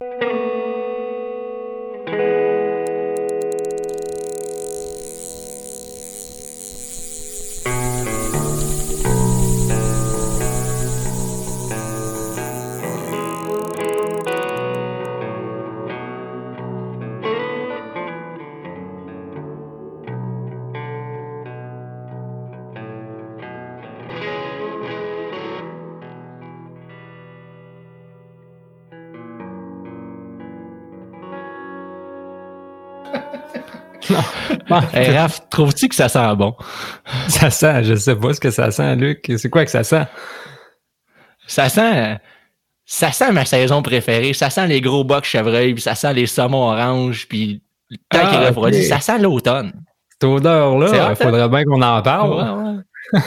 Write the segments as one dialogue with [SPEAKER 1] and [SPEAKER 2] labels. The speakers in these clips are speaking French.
[SPEAKER 1] non. Hey, Raph, trouves-tu que ça sent bon?
[SPEAKER 2] Ça sent, je sais pas ce que ça sent, Luc. C'est quoi que ça sent?
[SPEAKER 1] Ça sent. Ça sent ma saison préférée. Ça sent les gros bocs chevreuils, puis ça sent les saumons oranges, puis le temps ah, qui refroidit. Ça sent l'automne.
[SPEAKER 2] Cette odeur-là, il faudrait bien qu'on en parle. Ouais,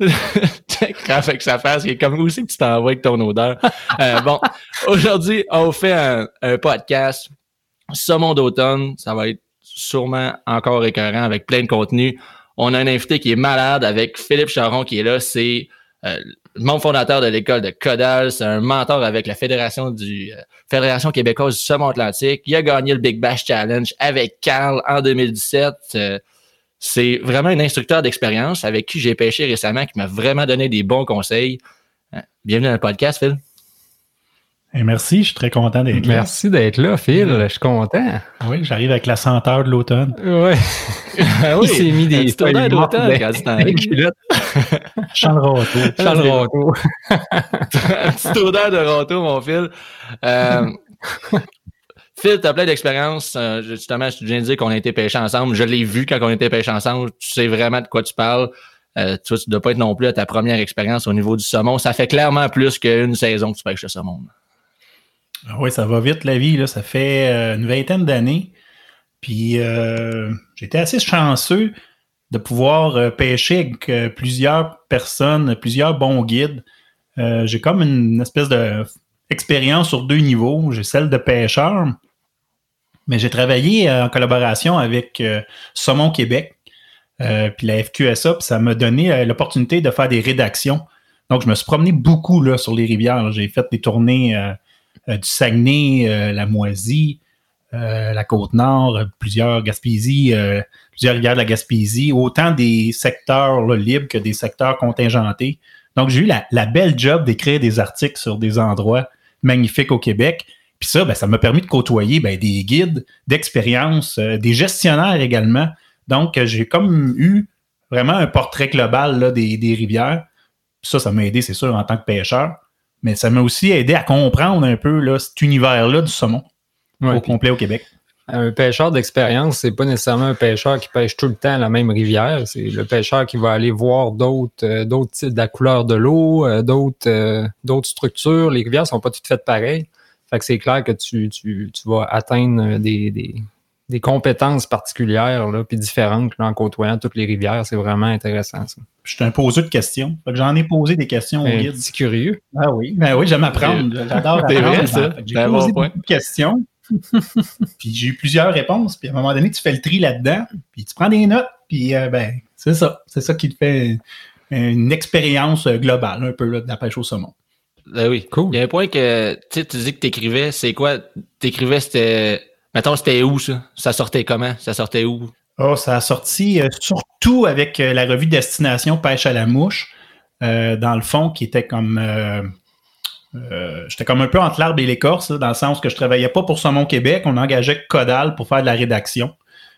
[SPEAKER 1] que ça fasse, il est comme aussi que tu t'envoies avec ton odeur? Euh, bon, aujourd'hui, on fait un, un podcast Saumon d'automne, ça va être sûrement encore récurrent avec plein de contenu. On a un invité qui est malade avec Philippe Charon qui est là. C'est euh, membre fondateur de l'école de Codal. C'est un mentor avec la euh, Fédération québécoise du Saumon Atlantique. Il a gagné le Big Bash Challenge avec Carl en 2017. Euh, c'est vraiment un instructeur d'expérience avec qui j'ai pêché récemment, qui m'a vraiment donné des bons conseils. Bienvenue dans le podcast, Phil
[SPEAKER 3] merci, je suis très content d'être
[SPEAKER 2] là. Merci d'être là, Phil. Je suis content.
[SPEAKER 3] Oui, j'arrive avec la senteur de l'automne.
[SPEAKER 2] Oui. ah oui. Il s'est mis des
[SPEAKER 1] odeur d'automne quand tu t'en
[SPEAKER 3] Charles Roto.
[SPEAKER 2] Charles Roto.
[SPEAKER 1] Petite odeur de Roto, mon Phil. Euh, Phil, tu as plein d'expérience. Euh, justement, je viens de dire qu'on a été pêchés ensemble. Je l'ai vu quand on était pêchés ensemble. Tu sais vraiment de quoi tu parles. Euh, tu ne dois pas être non plus à ta première expérience au niveau du saumon. Ça fait clairement plus qu'une saison que tu pêches le saumon.
[SPEAKER 3] Ah oui, ça va vite la vie. Là. Ça fait euh, une vingtaine d'années. Puis euh, j'étais assez chanceux de pouvoir euh, pêcher avec plusieurs personnes, plusieurs bons guides. j'ai comme une espèce d'expérience sur deux niveaux. J'ai celle de pêcheur, mais j'ai travaillé en collaboration avec Saumon Québec, puis la FQSA, puis ça m'a donné l'opportunité de faire des rédactions. Donc, je me suis promené beaucoup là, sur les rivières. J'ai fait des tournées du Saguenay, euh, la Moisie, euh, la Côte-Nord, plusieurs Gaspésie, plusieurs rivières de la Gaspésie, autant des secteurs libres que des secteurs contingentés. Donc, j'ai eu la, belle job d'écrire des articles sur des endroits magnifiques au Québec. Puis ça, ben, ça m'a permis de côtoyer ben, des guides d'expérience, des gestionnaires également. Donc, j'ai comme eu vraiment un portrait global des, des, rivières. ça, ça m'a aidé, c'est sûr, en tant que pêcheur mais ça m'a aussi aidé à comprendre un peu là, cet univers-là du saumon au complet au Québec.
[SPEAKER 2] Un pêcheur d'expérience, c'est pas nécessairement un pêcheur qui pêche tout le temps la même rivière. C'est le pêcheur qui va aller voir d'autres, euh, d'autres types de la couleur de l'eau, euh, d'autres, euh, d'autres structures. Les rivières sont pas toutes faites pareilles. Fait que c'est clair que tu, tu, tu vas atteindre des, des, des compétences particulières, là, puis différentes en côtoyant toutes les rivières. C'est vraiment intéressant, ça.
[SPEAKER 3] Je suis un poseur de questions. J'en ai posé des questions au ben, guide.
[SPEAKER 2] C'est curieux.
[SPEAKER 3] Ah oui, ben oui, j'aime apprendre. J'adore apprendre. Vrai, ça. J'ai posé beaucoup de questions. puis j'ai eu plusieurs réponses. Puis à un moment donné, tu fais le tri là-dedans. Puis tu prends des notes. Puis euh, ben, c'est ça. C'est ça qui te fait une expérience globale, un peu là, de la pêche au saumon.
[SPEAKER 1] Ben oui, cool. Il y a un point que tu dis que tu écrivais, c'est quoi? Tu écrivais, c'était Mettons, c'était où ça? Ça sortait comment? Ça sortait où?
[SPEAKER 3] Oh, ça a sorti euh, surtout avec euh, la revue Destination Pêche à la mouche, euh, dans le fond, qui était comme. J'étais comme un peu entre l'arbre et l'écorce, dans le sens que je travaillais pas pour Saumon Québec, on engageait Codal pour faire de la rédaction.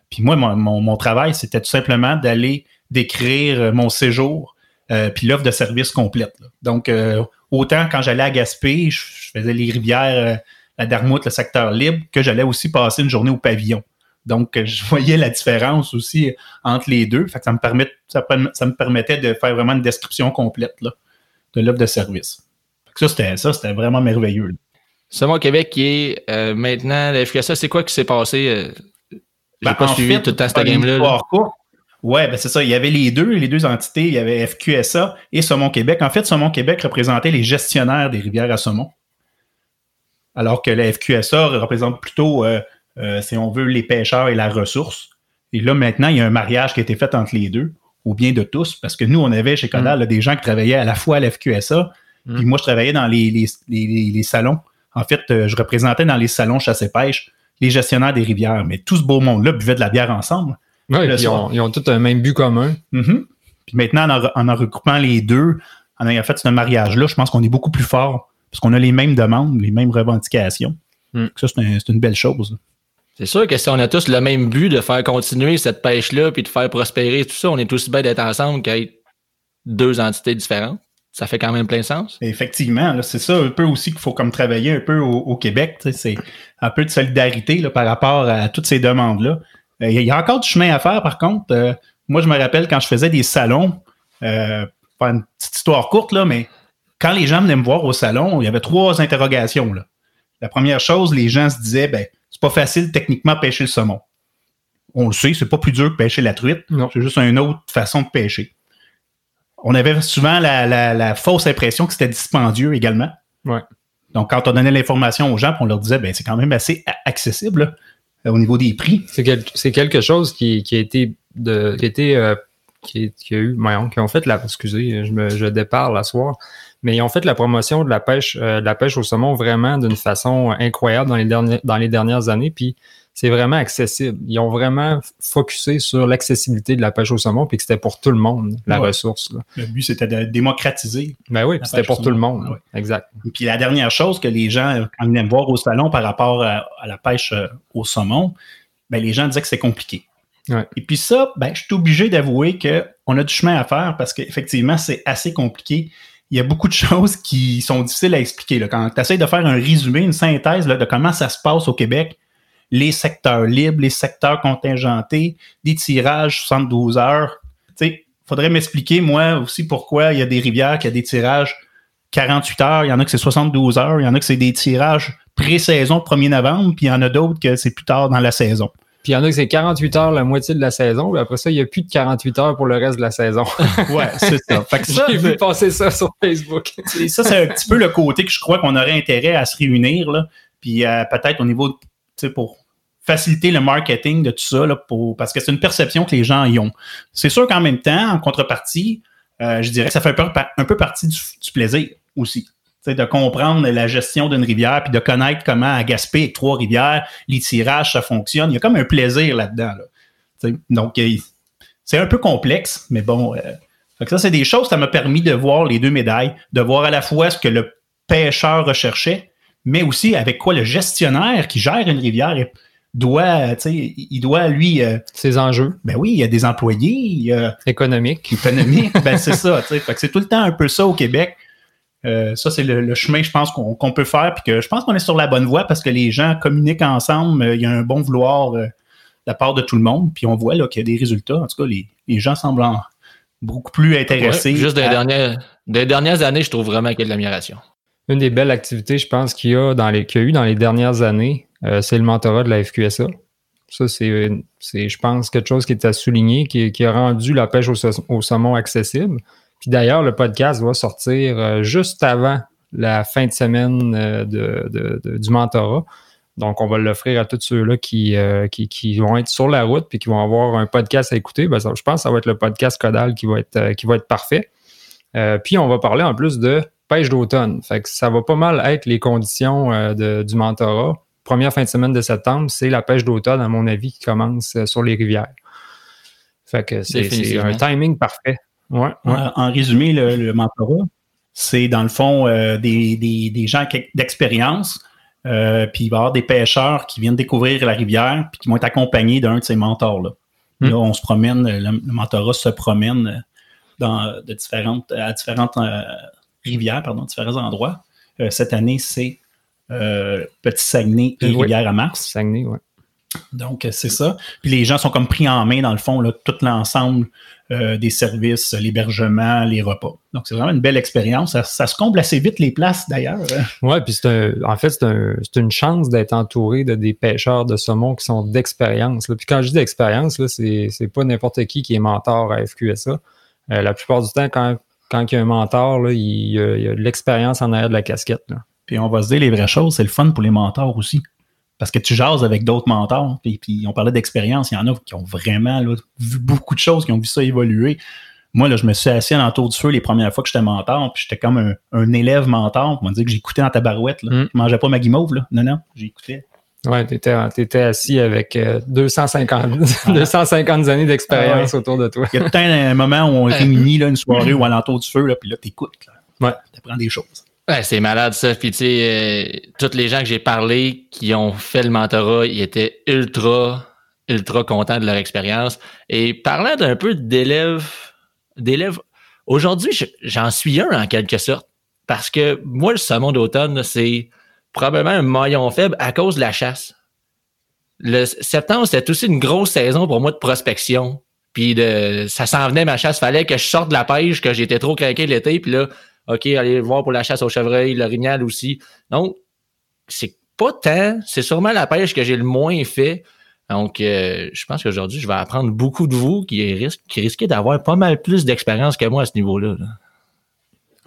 [SPEAKER 3] Puis moi, mon, travail, c'était tout simplement d'aller décrire mon séjour, puis l'offre de service complète. Donc, autant quand j'allais à Gaspé, je faisais les rivières la Darmoute, le secteur libre, que j'allais aussi passer une journée au pavillon. Donc, je voyais la différence aussi entre les deux. Fait ça, me permet, ça, me permettait de faire vraiment une description complète de l'offre de service. ça, c'était ça, c'était vraiment merveilleux.
[SPEAKER 1] Là. Québec qui est euh, maintenant la FQSA, c'est quoi qui s'est passé? Euh, j'ai ben, pas suivi tout le temps cette game-là.
[SPEAKER 3] Ouais, ben c'est ça. Il y avait les deux, les deux entités. Il y avait FQSA et Saumon Québec. En fait, Saumon Québec représentait les gestionnaires des rivières à saumon alors que la FQSA représente plutôt, euh, euh, si on veut, les pêcheurs et la ressource. Et là, maintenant, il y a un mariage qui a été fait entre les deux, au bien de tous, parce que nous, on avait chez Codal mm. des gens qui travaillaient à la fois à la FQSA Mm. Puis moi, je travaillais dans les, les, les, les salons. En fait, euh, je représentais dans les salons chasse-pêche les gestionnaires des rivières. Mais tout ce beau monde-là buvait de la bière ensemble.
[SPEAKER 2] Oui, ils ont, ils ont tous un même but commun.
[SPEAKER 3] Mm-hmm. Puis maintenant, en, en, regroupant les deux, en ayant fait ce mariage-là, je pense qu'on est beaucoup plus fort parce qu'on a les mêmes demandes, les mêmes revendications. Mm. Ça, c'est un, une belle chose.
[SPEAKER 1] C'est sûr que si on a tous le même but de faire continuer cette pêche-là puis de faire prospérer tout ça, on est aussi bien d'être ensemble qu'être deux entités différentes. Ça fait quand même plein sens.
[SPEAKER 3] Effectivement, c'est ça un peu aussi qu'il faut comme travailler un peu au, Québec. C'est un peu de solidarité là, par rapport à toutes ces demandes-là. Euh, il y a encore du chemin à faire, par contre. Euh, moi, je me rappelle quand je faisais des salons, euh, pas une petite histoire courte, là, mais quand les gens venaient me voir au salon, il y avait trois interrogations. Là. La première chose, les gens se disaient, ben, c'est pas facile techniquement pêcher le saumon. On le sait, c'est pas plus dur que pêcher la truite. C'est juste une autre façon de pêcher. On avait souvent la, fausse impression que c'était dispendieux également. Donc, quand on donnait l'information aux gens, on leur disait, ben, c'est quand même assez accessible au niveau des prix.
[SPEAKER 2] C'est quelque chose qui, a été de, qui a euh, qui, a eu, qui ont fait la, excusez, je me, je déparle la soir, mais ils ont fait la promotion de la pêche, euh, de la pêche au saumon vraiment d'une façon incroyable dans les dernières, dans les dernières années. Puis c'est vraiment accessible. Ils ont vraiment focusé sur l'accessibilité de la pêche au saumon, puis que c'était pour tout le monde, la ressource.
[SPEAKER 3] Le but, c'était de démocratiser.
[SPEAKER 2] Ben oui, c'était pour tout le monde. Exact.
[SPEAKER 3] Et puis la dernière chose que les gens, quand ils viennent voir au salon par rapport à, la pêche euh, au saumon, ben, les gens disaient que c'est compliqué. Et puis ça, ben, je suis obligé d'avouer qu'on a du chemin à faire parce qu'effectivement, c'est assez compliqué il y a beaucoup de choses qui sont difficiles à expliquer. Là. Quand tu essaies de faire un résumé, une synthèse de comment ça se passe au Québec, les secteurs libres, les secteurs contingentés, des tirages 72 heures, il faudrait m'expliquer, moi aussi, pourquoi il y a des rivières qui a des tirages 48 heures, il y en a que c'est 72 heures, il y en a que c'est des tirages pré-saison 1er novembre, puis il y en a d'autres que c'est plus tard dans la saison.
[SPEAKER 2] Puis il y en a que c'est 48 heures la moitié de la saison, puis après ça, il n'y a plus de 48 heures pour le reste de la saison.
[SPEAKER 3] ouais, c'est ça.
[SPEAKER 2] ça J'ai vu passer ça sur Facebook.
[SPEAKER 3] ça, c'est un petit peu le côté que je crois qu'on aurait intérêt à se réunir, là. Puis euh, peut-être au niveau, tu sais, pour faciliter le marketing de tout ça, là, pour, parce que c'est une perception que les gens y ont. C'est sûr qu'en même temps, en contrepartie, euh, je dirais que ça fait un peu, un peu partie du, du plaisir aussi de comprendre la gestion d'une rivière, puis de connaître comment à Gaspé, avec Trois-Rivières, les tirages, ça fonctionne. Il y a comme un plaisir là-dedans. Donc, c'est un peu complexe, mais bon. Euh, ça, c'est des choses, ça m'a permis de voir les deux médailles, de voir à la fois ce que le pêcheur recherchait, mais aussi avec quoi le gestionnaire qui gère une rivière doit, il doit, lui... Euh,
[SPEAKER 2] Ses enjeux.
[SPEAKER 3] Ben oui, il y a des employés.
[SPEAKER 2] Économiques.
[SPEAKER 3] Économiques, ben c'est ça. c'est tout le temps un peu ça au Québec. Euh, ça, c'est le, chemin, je pense, qu'on peut faire, puis que je pense qu'on est sur la bonne voie parce que les gens communiquent ensemble, euh, il y a un bon vouloir euh, de la part de tout le monde, puis on voit qu'il y a des résultats. En tout cas, les, gens semblent beaucoup plus intéressés.
[SPEAKER 1] juste des, dernières, des dernières années, je trouve vraiment qu'il y a de l'amélioration.
[SPEAKER 2] Une des belles activités, je pense, qu'il y, a dans les, qu'il y a eu dans les dernières années, c'est le mentorat de la FQSA. Ça, c'est, je pense, quelque chose qui est à souligner, qui, a rendu la pêche au, au saumon accessible. Puis d'ailleurs, le podcast va sortir euh, juste avant la fin de semaine euh, de, du mentorat. Donc, on va l'offrir à tous ceux-là euh, qui, qui, vont être sur la route puis qui vont avoir un podcast à écouter. Ben, je pense que ça va être le podcast Codal qui va être, qui va être parfait. puis, on va parler en plus de pêche d'automne. Fait que ça va pas mal être les conditions du mentorat. Première fin de semaine de septembre, c'est la pêche d'automne, à mon avis, qui commence sur les rivières. Fait que c'est un timing parfait. Ouais,
[SPEAKER 3] En, résumé, le, mentorat, c'est dans le fond euh, des, des, des, gens d'expérience. Euh, puis il va y avoir des pêcheurs qui viennent découvrir la rivière puis qui vont être accompagnés d'un de ces mentors-là. Hmm. Là, on se promène, le, mentorat se promène dans, de différentes, à différentes euh, rivières, pardon, différents endroits. cette année, c'est Petit Saguenay et Rivière à Mars.
[SPEAKER 2] Saguenay, oui.
[SPEAKER 3] Donc, c'est ça. Puis les gens sont comme pris en main, dans le fond, là, tout l'ensemble euh, des services, l'hébergement, les repas. Donc, c'est vraiment une belle expérience. Ça, se comble assez vite, les places, d'ailleurs.
[SPEAKER 2] Oui, puis en fait, c'est une chance d'être entouré de des pêcheurs de saumon qui sont d'expérience. Puis quand je dis d'expérience, c'est pas n'importe qui qui est mentor à FQSA. Euh, la plupart du temps, quand, quand il y a un mentor, là, il, y a, de l'expérience en arrière de la casquette.
[SPEAKER 3] Puis on va se dire les vraies choses, c'est le fun pour les mentors aussi parce que tu jases avec d'autres mentors, puis, puis on parlait d'expérience, il y en a qui ont vraiment vu beaucoup de choses, qui ont vu ça évoluer. moi, là, je me suis assis à l'entour du feu les premières fois que j'étais mentor, puis j'étais comme un, un élève mentor. On m'a dit que j'écoutais dans ta barouette. Là.
[SPEAKER 2] Mm.
[SPEAKER 3] Je mangeais pas ma guimauve, là. Non, non, j'écoutais.
[SPEAKER 2] Ouais, t'étais, t'étais assis avec euh, 250, 250 années d'expérience
[SPEAKER 3] Ah
[SPEAKER 2] autour de toi.
[SPEAKER 3] Il y a peut-être un moment où on réunit là, une soirée ou à l'entour du feu, là, puis là, t'écoutes. Là.
[SPEAKER 2] Ouais.
[SPEAKER 3] T'apprends des choses.
[SPEAKER 1] C'est malade ça. Puis tu sais, euh, tous les gens que j'ai parlé qui ont fait le mentorat, ils étaient ultra, ultra contents de leur expérience. Et parlant d'un peu d'élèves, d'élèves, aujourd'hui, je- j'en suis un en quelque sorte. Parce que moi, le saumon d'automne, c'est probablement un maillon faible à cause de la chasse. Le septembre, c'était aussi une grosse saison pour moi de prospection. Puis de, ça s'en venait ma chasse. Fallait que je sorte de la pêche, que j'étais trop craqué l'été. Puis là, OK, allez voir pour la chasse au chevreuil, l'orignal aussi. Donc, c'est pas tant, c'est sûrement la pêche que j'ai le moins fait. Donc, euh, je pense qu'aujourd'hui, je vais apprendre beaucoup de vous qui, risquent, qui risquez d'avoir pas mal plus d'expérience que moi à ce niveau-là. là.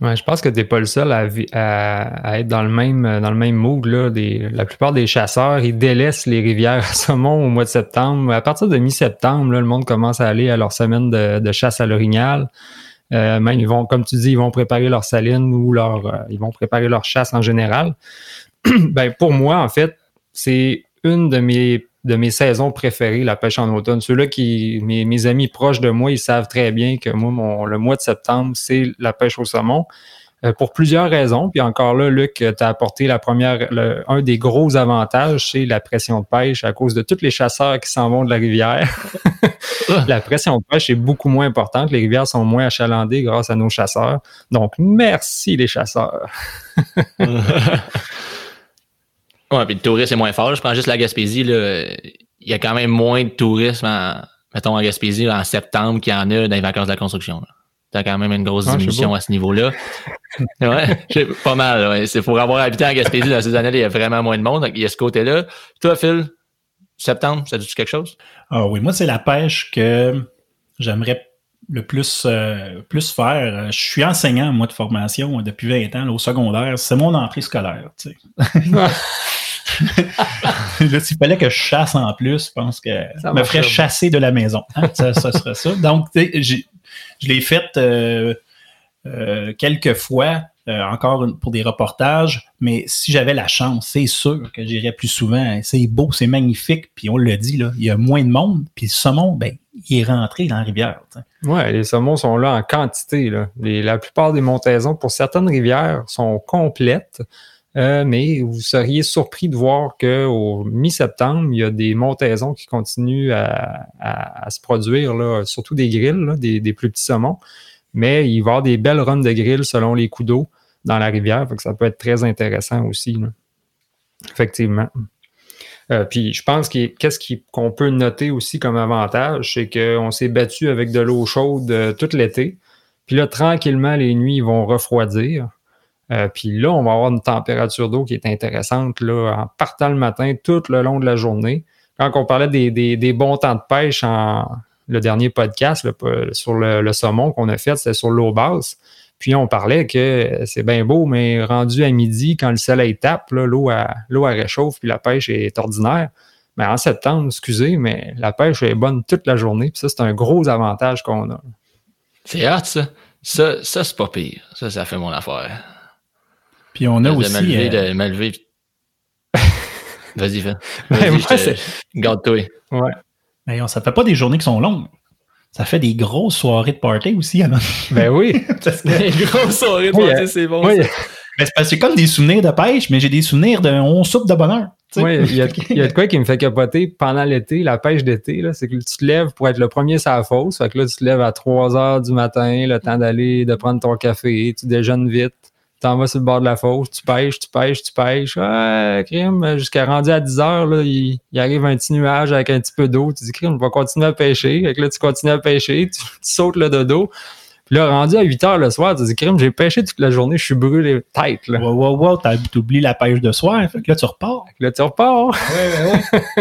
[SPEAKER 2] Ouais, je pense que t'es pas le seul à, être dans le même dans le même là. La plupart des chasseurs, ils délaissent les rivières à saumon au mois de septembre. À partir de mi-septembre, le monde commence à aller à leur semaine de chasse à l'orignal. Euh, même ils vont, comme tu dis, ils vont préparer leur saline ou leur, euh, ils vont préparer leur chasse en général. ben pour moi, en fait, c'est une de mes de mes saisons préférées, la pêche en automne. Ceux-là qui, mes, mes amis proches de moi, ils savent très bien que moi, mon, le mois de septembre, c'est la pêche au saumon. Euh, pour plusieurs raisons. Puis encore là, Luc, tu as apporté la première, le- un des gros avantages, c'est la pression de pêche à cause de tous les chasseurs qui s'en vont de la rivière. la pression de pêche est beaucoup moins importante. Les rivières sont moins achalandées grâce à nos chasseurs. Donc, merci les chasseurs.
[SPEAKER 1] Ouais, puis le tourisme est moins fort. Je prends juste la Gaspésie. Là. Il y a quand même moins de tourisme, en, mettons, en Gaspésie là, en septembre qu'il y en a dans les vacances de la construction. là. T'as quand même une grosse
[SPEAKER 2] Ah,
[SPEAKER 1] diminution à ce niveau-là. ouais, pas mal. Ouais. C'est pour avoir habité en Gaspésie dans ces années-là, il y a vraiment moins de monde. Donc, il y a ce côté-là. Toi, Phil, septembre, ça dit quelque chose?
[SPEAKER 3] Ah oui, moi, c'est la pêche que j'aimerais le plus, euh, plus faire. Je suis enseignant, moi, de formation euh, depuis 20 ans là, au secondaire. C'est mon entrée scolaire. tu sais. Là, s'il fallait que je chasse en plus, je pense que
[SPEAKER 2] Ça
[SPEAKER 3] me ferait chasser de la maison. hein. Ça, ça serait ça. Donc, tu sais, j'ai- je l'ai fait euh, euh, quelques fois, euh, encore pour des reportages, mais si j'avais la chance, c'est sûr que j'irais plus souvent. C'est beau, c'est magnifique, puis on le dit, là, il y a moins de monde, puis le saumon, ben, il est rentré dans la rivière.
[SPEAKER 2] Ouais, les saumons sont là en quantité. Là. La plupart des montaisons, pour certaines rivières, sont complètes. Euh, mais vous seriez surpris de voir qu'au mi-septembre, il y a des montaisons qui continuent à, à- se produire, là, surtout des grilles, des, des plus petits saumons. Mais il va y avoir des belles runs de grilles selon les coups d'eau dans la rivière. Fait ça peut être très intéressant aussi. Effectivement. Euh, puis je pense que qu'est-ce qu'on peut noter aussi comme avantage, c'est qu'on s'est battu avec de l'eau chaude euh, tout l'été. Puis là, tranquillement, les nuits vont refroidir. Euh, puis là, on va avoir une température d'eau qui est intéressante là, en partant le matin tout le long de la journée. Quand on parlait des, bons temps de pêche en le dernier podcast sur le, saumon qu'on a fait, c'était sur l'eau basse. Puis on parlait que c'est bien beau, mais rendu à midi, quand le soleil tape, l'eau l'eau réchauffe, puis la pêche est ordinaire. Mais en septembre, excusez, mais la pêche est bonne toute la journée. Puis ça, c'est un gros avantage qu'on a.
[SPEAKER 1] C'est hot, ça. Ça, ça c'est pas pire. Ça, ça fait mon affaire.
[SPEAKER 3] Puis on a
[SPEAKER 1] de
[SPEAKER 3] aussi...
[SPEAKER 1] lever,
[SPEAKER 3] euh,
[SPEAKER 1] de. Vas-y, te-
[SPEAKER 2] c'est-
[SPEAKER 1] Garde-toi.
[SPEAKER 2] Ouais.
[SPEAKER 3] mais on- ça fait pas des journées qui sont longues. Ça fait des grosses soirées de party aussi. alors.
[SPEAKER 2] Ben oui.
[SPEAKER 3] Parce que-
[SPEAKER 1] Une grosse soirée de party, c'est bon.
[SPEAKER 2] Oui,
[SPEAKER 1] ça.
[SPEAKER 3] Ben, c'est parce que c'est comme des souvenirs de pêche, mais j'ai des souvenirs de on soupe de bonheur.
[SPEAKER 2] Oui, il y, a, il y a de quoi qui me fait capoter pendant l'été, la pêche d'été, là, c'est que tu te lèves pour être le premier sur la fosse. Fait que là, tu te lèves à 3 heures du matin, le temps d'aller, de prendre ton café, tu déjeunes vite, t'en vas sur le bord de la fosse, tu pêches, tu pêches, tu pêches. Ouais, crime, jusqu'à rendu à 10 heures, là, il, arrive un petit nuage avec un petit peu d'eau. Tu dis, crime, on va continuer à pêcher. Fait là, tu continues à pêcher, tu, tu sautes le dodo. Puis là, rendu à 8 heures le soir, tu dis, crime, j'ai pêché toute la journée, je suis brûlé tête, là.
[SPEAKER 3] Wow, wow, wow, t'as- t'oublies la pêche de soir, fait que là, tu repars.
[SPEAKER 2] Là, tu repars.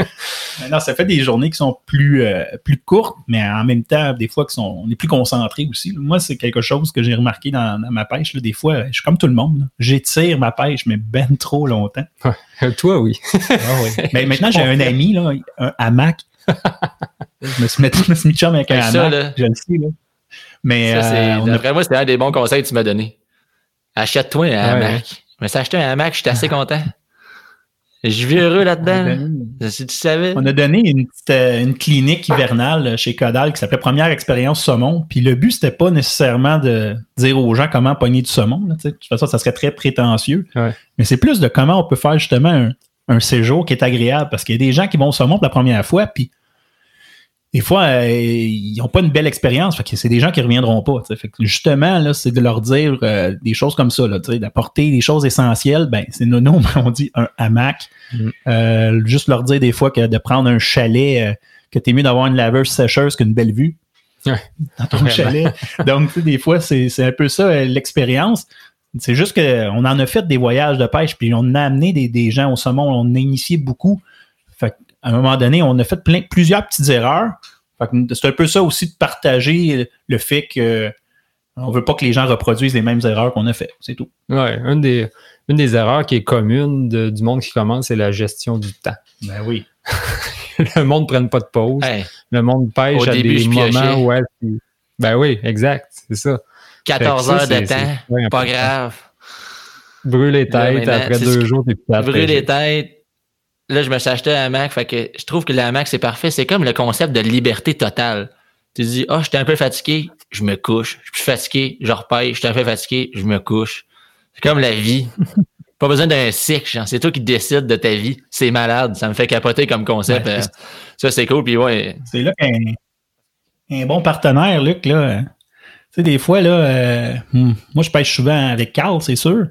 [SPEAKER 3] Mais non, ça fait des journées qui sont plus, euh, plus courtes, mais en même temps, des fois, qui sont, on est plus concentré aussi. Moi, c'est quelque chose que j'ai remarqué dans, dans ma pêche. là. Des fois, je suis comme tout le monde. J'étire ma pêche, mais ben trop longtemps.
[SPEAKER 2] Toi, oui.
[SPEAKER 3] Mais maintenant, j'ai un ami, là, un hamac. je me suis mis, je me suis mis chum avec un hamac. Je le sais, là. Mais
[SPEAKER 1] Ça, c'est-
[SPEAKER 3] euh, on a-
[SPEAKER 1] D'après moi, c'était un des bons conseils que tu m'as donné. Achète-toi un hamac. Je suis acheté un hamac, j'étais assez content. Je vis heureux là-dedans. Si tu savais.
[SPEAKER 3] On a donné une, petite, euh, une clinique hivernale chez Codal qui s'appelait Première expérience saumon. Puis le but, c'était pas nécessairement de dire aux gens comment pogner du saumon. là, de toute façon, ça serait très prétentieux.
[SPEAKER 2] Ouais.
[SPEAKER 3] Mais c'est plus de comment on peut faire justement un, un séjour qui est agréable. Parce qu'il y a des gens qui vont au saumon pour la première fois, puis des fois, euh, ils n'ont pas une belle expérience. Fait que c'est des gens qui ne reviendront pas. Fait que justement, là, c'est de leur dire euh, des choses comme ça, d'apporter des choses essentielles. Ben, c'est nono, mais on dit un hamac.
[SPEAKER 2] Mm.
[SPEAKER 3] Euh, juste leur dire des fois que de prendre un chalet, que t'es mieux d'avoir une laveuse sécheuse qu'une belle vue
[SPEAKER 2] Ouais.
[SPEAKER 3] dans ton chalet. Donc, des fois, c'est un peu ça l'expérience. C'est juste qu'on en a fait des voyages de pêche, puis on a amené des, des gens au saumon, on a initié beaucoup. Fait qu'à un moment donné, on a fait plein, plusieurs petites erreurs. C'est un peu ça aussi de partager le fait que on veut pas que les gens reproduisent les mêmes erreurs qu'on a fait. C'est tout.
[SPEAKER 2] Ouais, une des, une des erreurs qui est commune de- du monde qui commence, c'est la gestion du temps.
[SPEAKER 3] Ben oui.
[SPEAKER 2] le monde ne prenne pas de pause.
[SPEAKER 1] Hey,
[SPEAKER 2] Le monde pêche
[SPEAKER 1] Au
[SPEAKER 2] à
[SPEAKER 1] début,
[SPEAKER 2] des
[SPEAKER 1] piochais.
[SPEAKER 2] moments où elle. Ben oui, exact, c'est ça.
[SPEAKER 1] 14
[SPEAKER 2] Fait que
[SPEAKER 1] heures
[SPEAKER 2] ça,
[SPEAKER 1] de temps, pas grave.
[SPEAKER 2] Brûle les têtes, après deux jours, t'es pêcher.
[SPEAKER 1] les têtes. Là, je me suis acheté un hamac, fait que je trouve que le hamac, c'est parfait. C'est comme le concept de liberté totale. Tu dis, ah, j'étais un peu fatigué, je me couche. Je suis plus fatigué, je repêche. J'étais un peu fatigué, je me couche. C'est comme la vie. Pas besoin d'un cycle. C'est toi qui décides de ta vie. C'est malade. Ça me fait capoter comme concept.
[SPEAKER 3] Ouais,
[SPEAKER 1] Euh, ça, c'est cool. Puis ouais,
[SPEAKER 3] C'est là qu'un un bon partenaire, Luc, là. euh, Tu sais, des fois, là, euh, hmm, moi, je pêche souvent avec Carl, c'est sûr.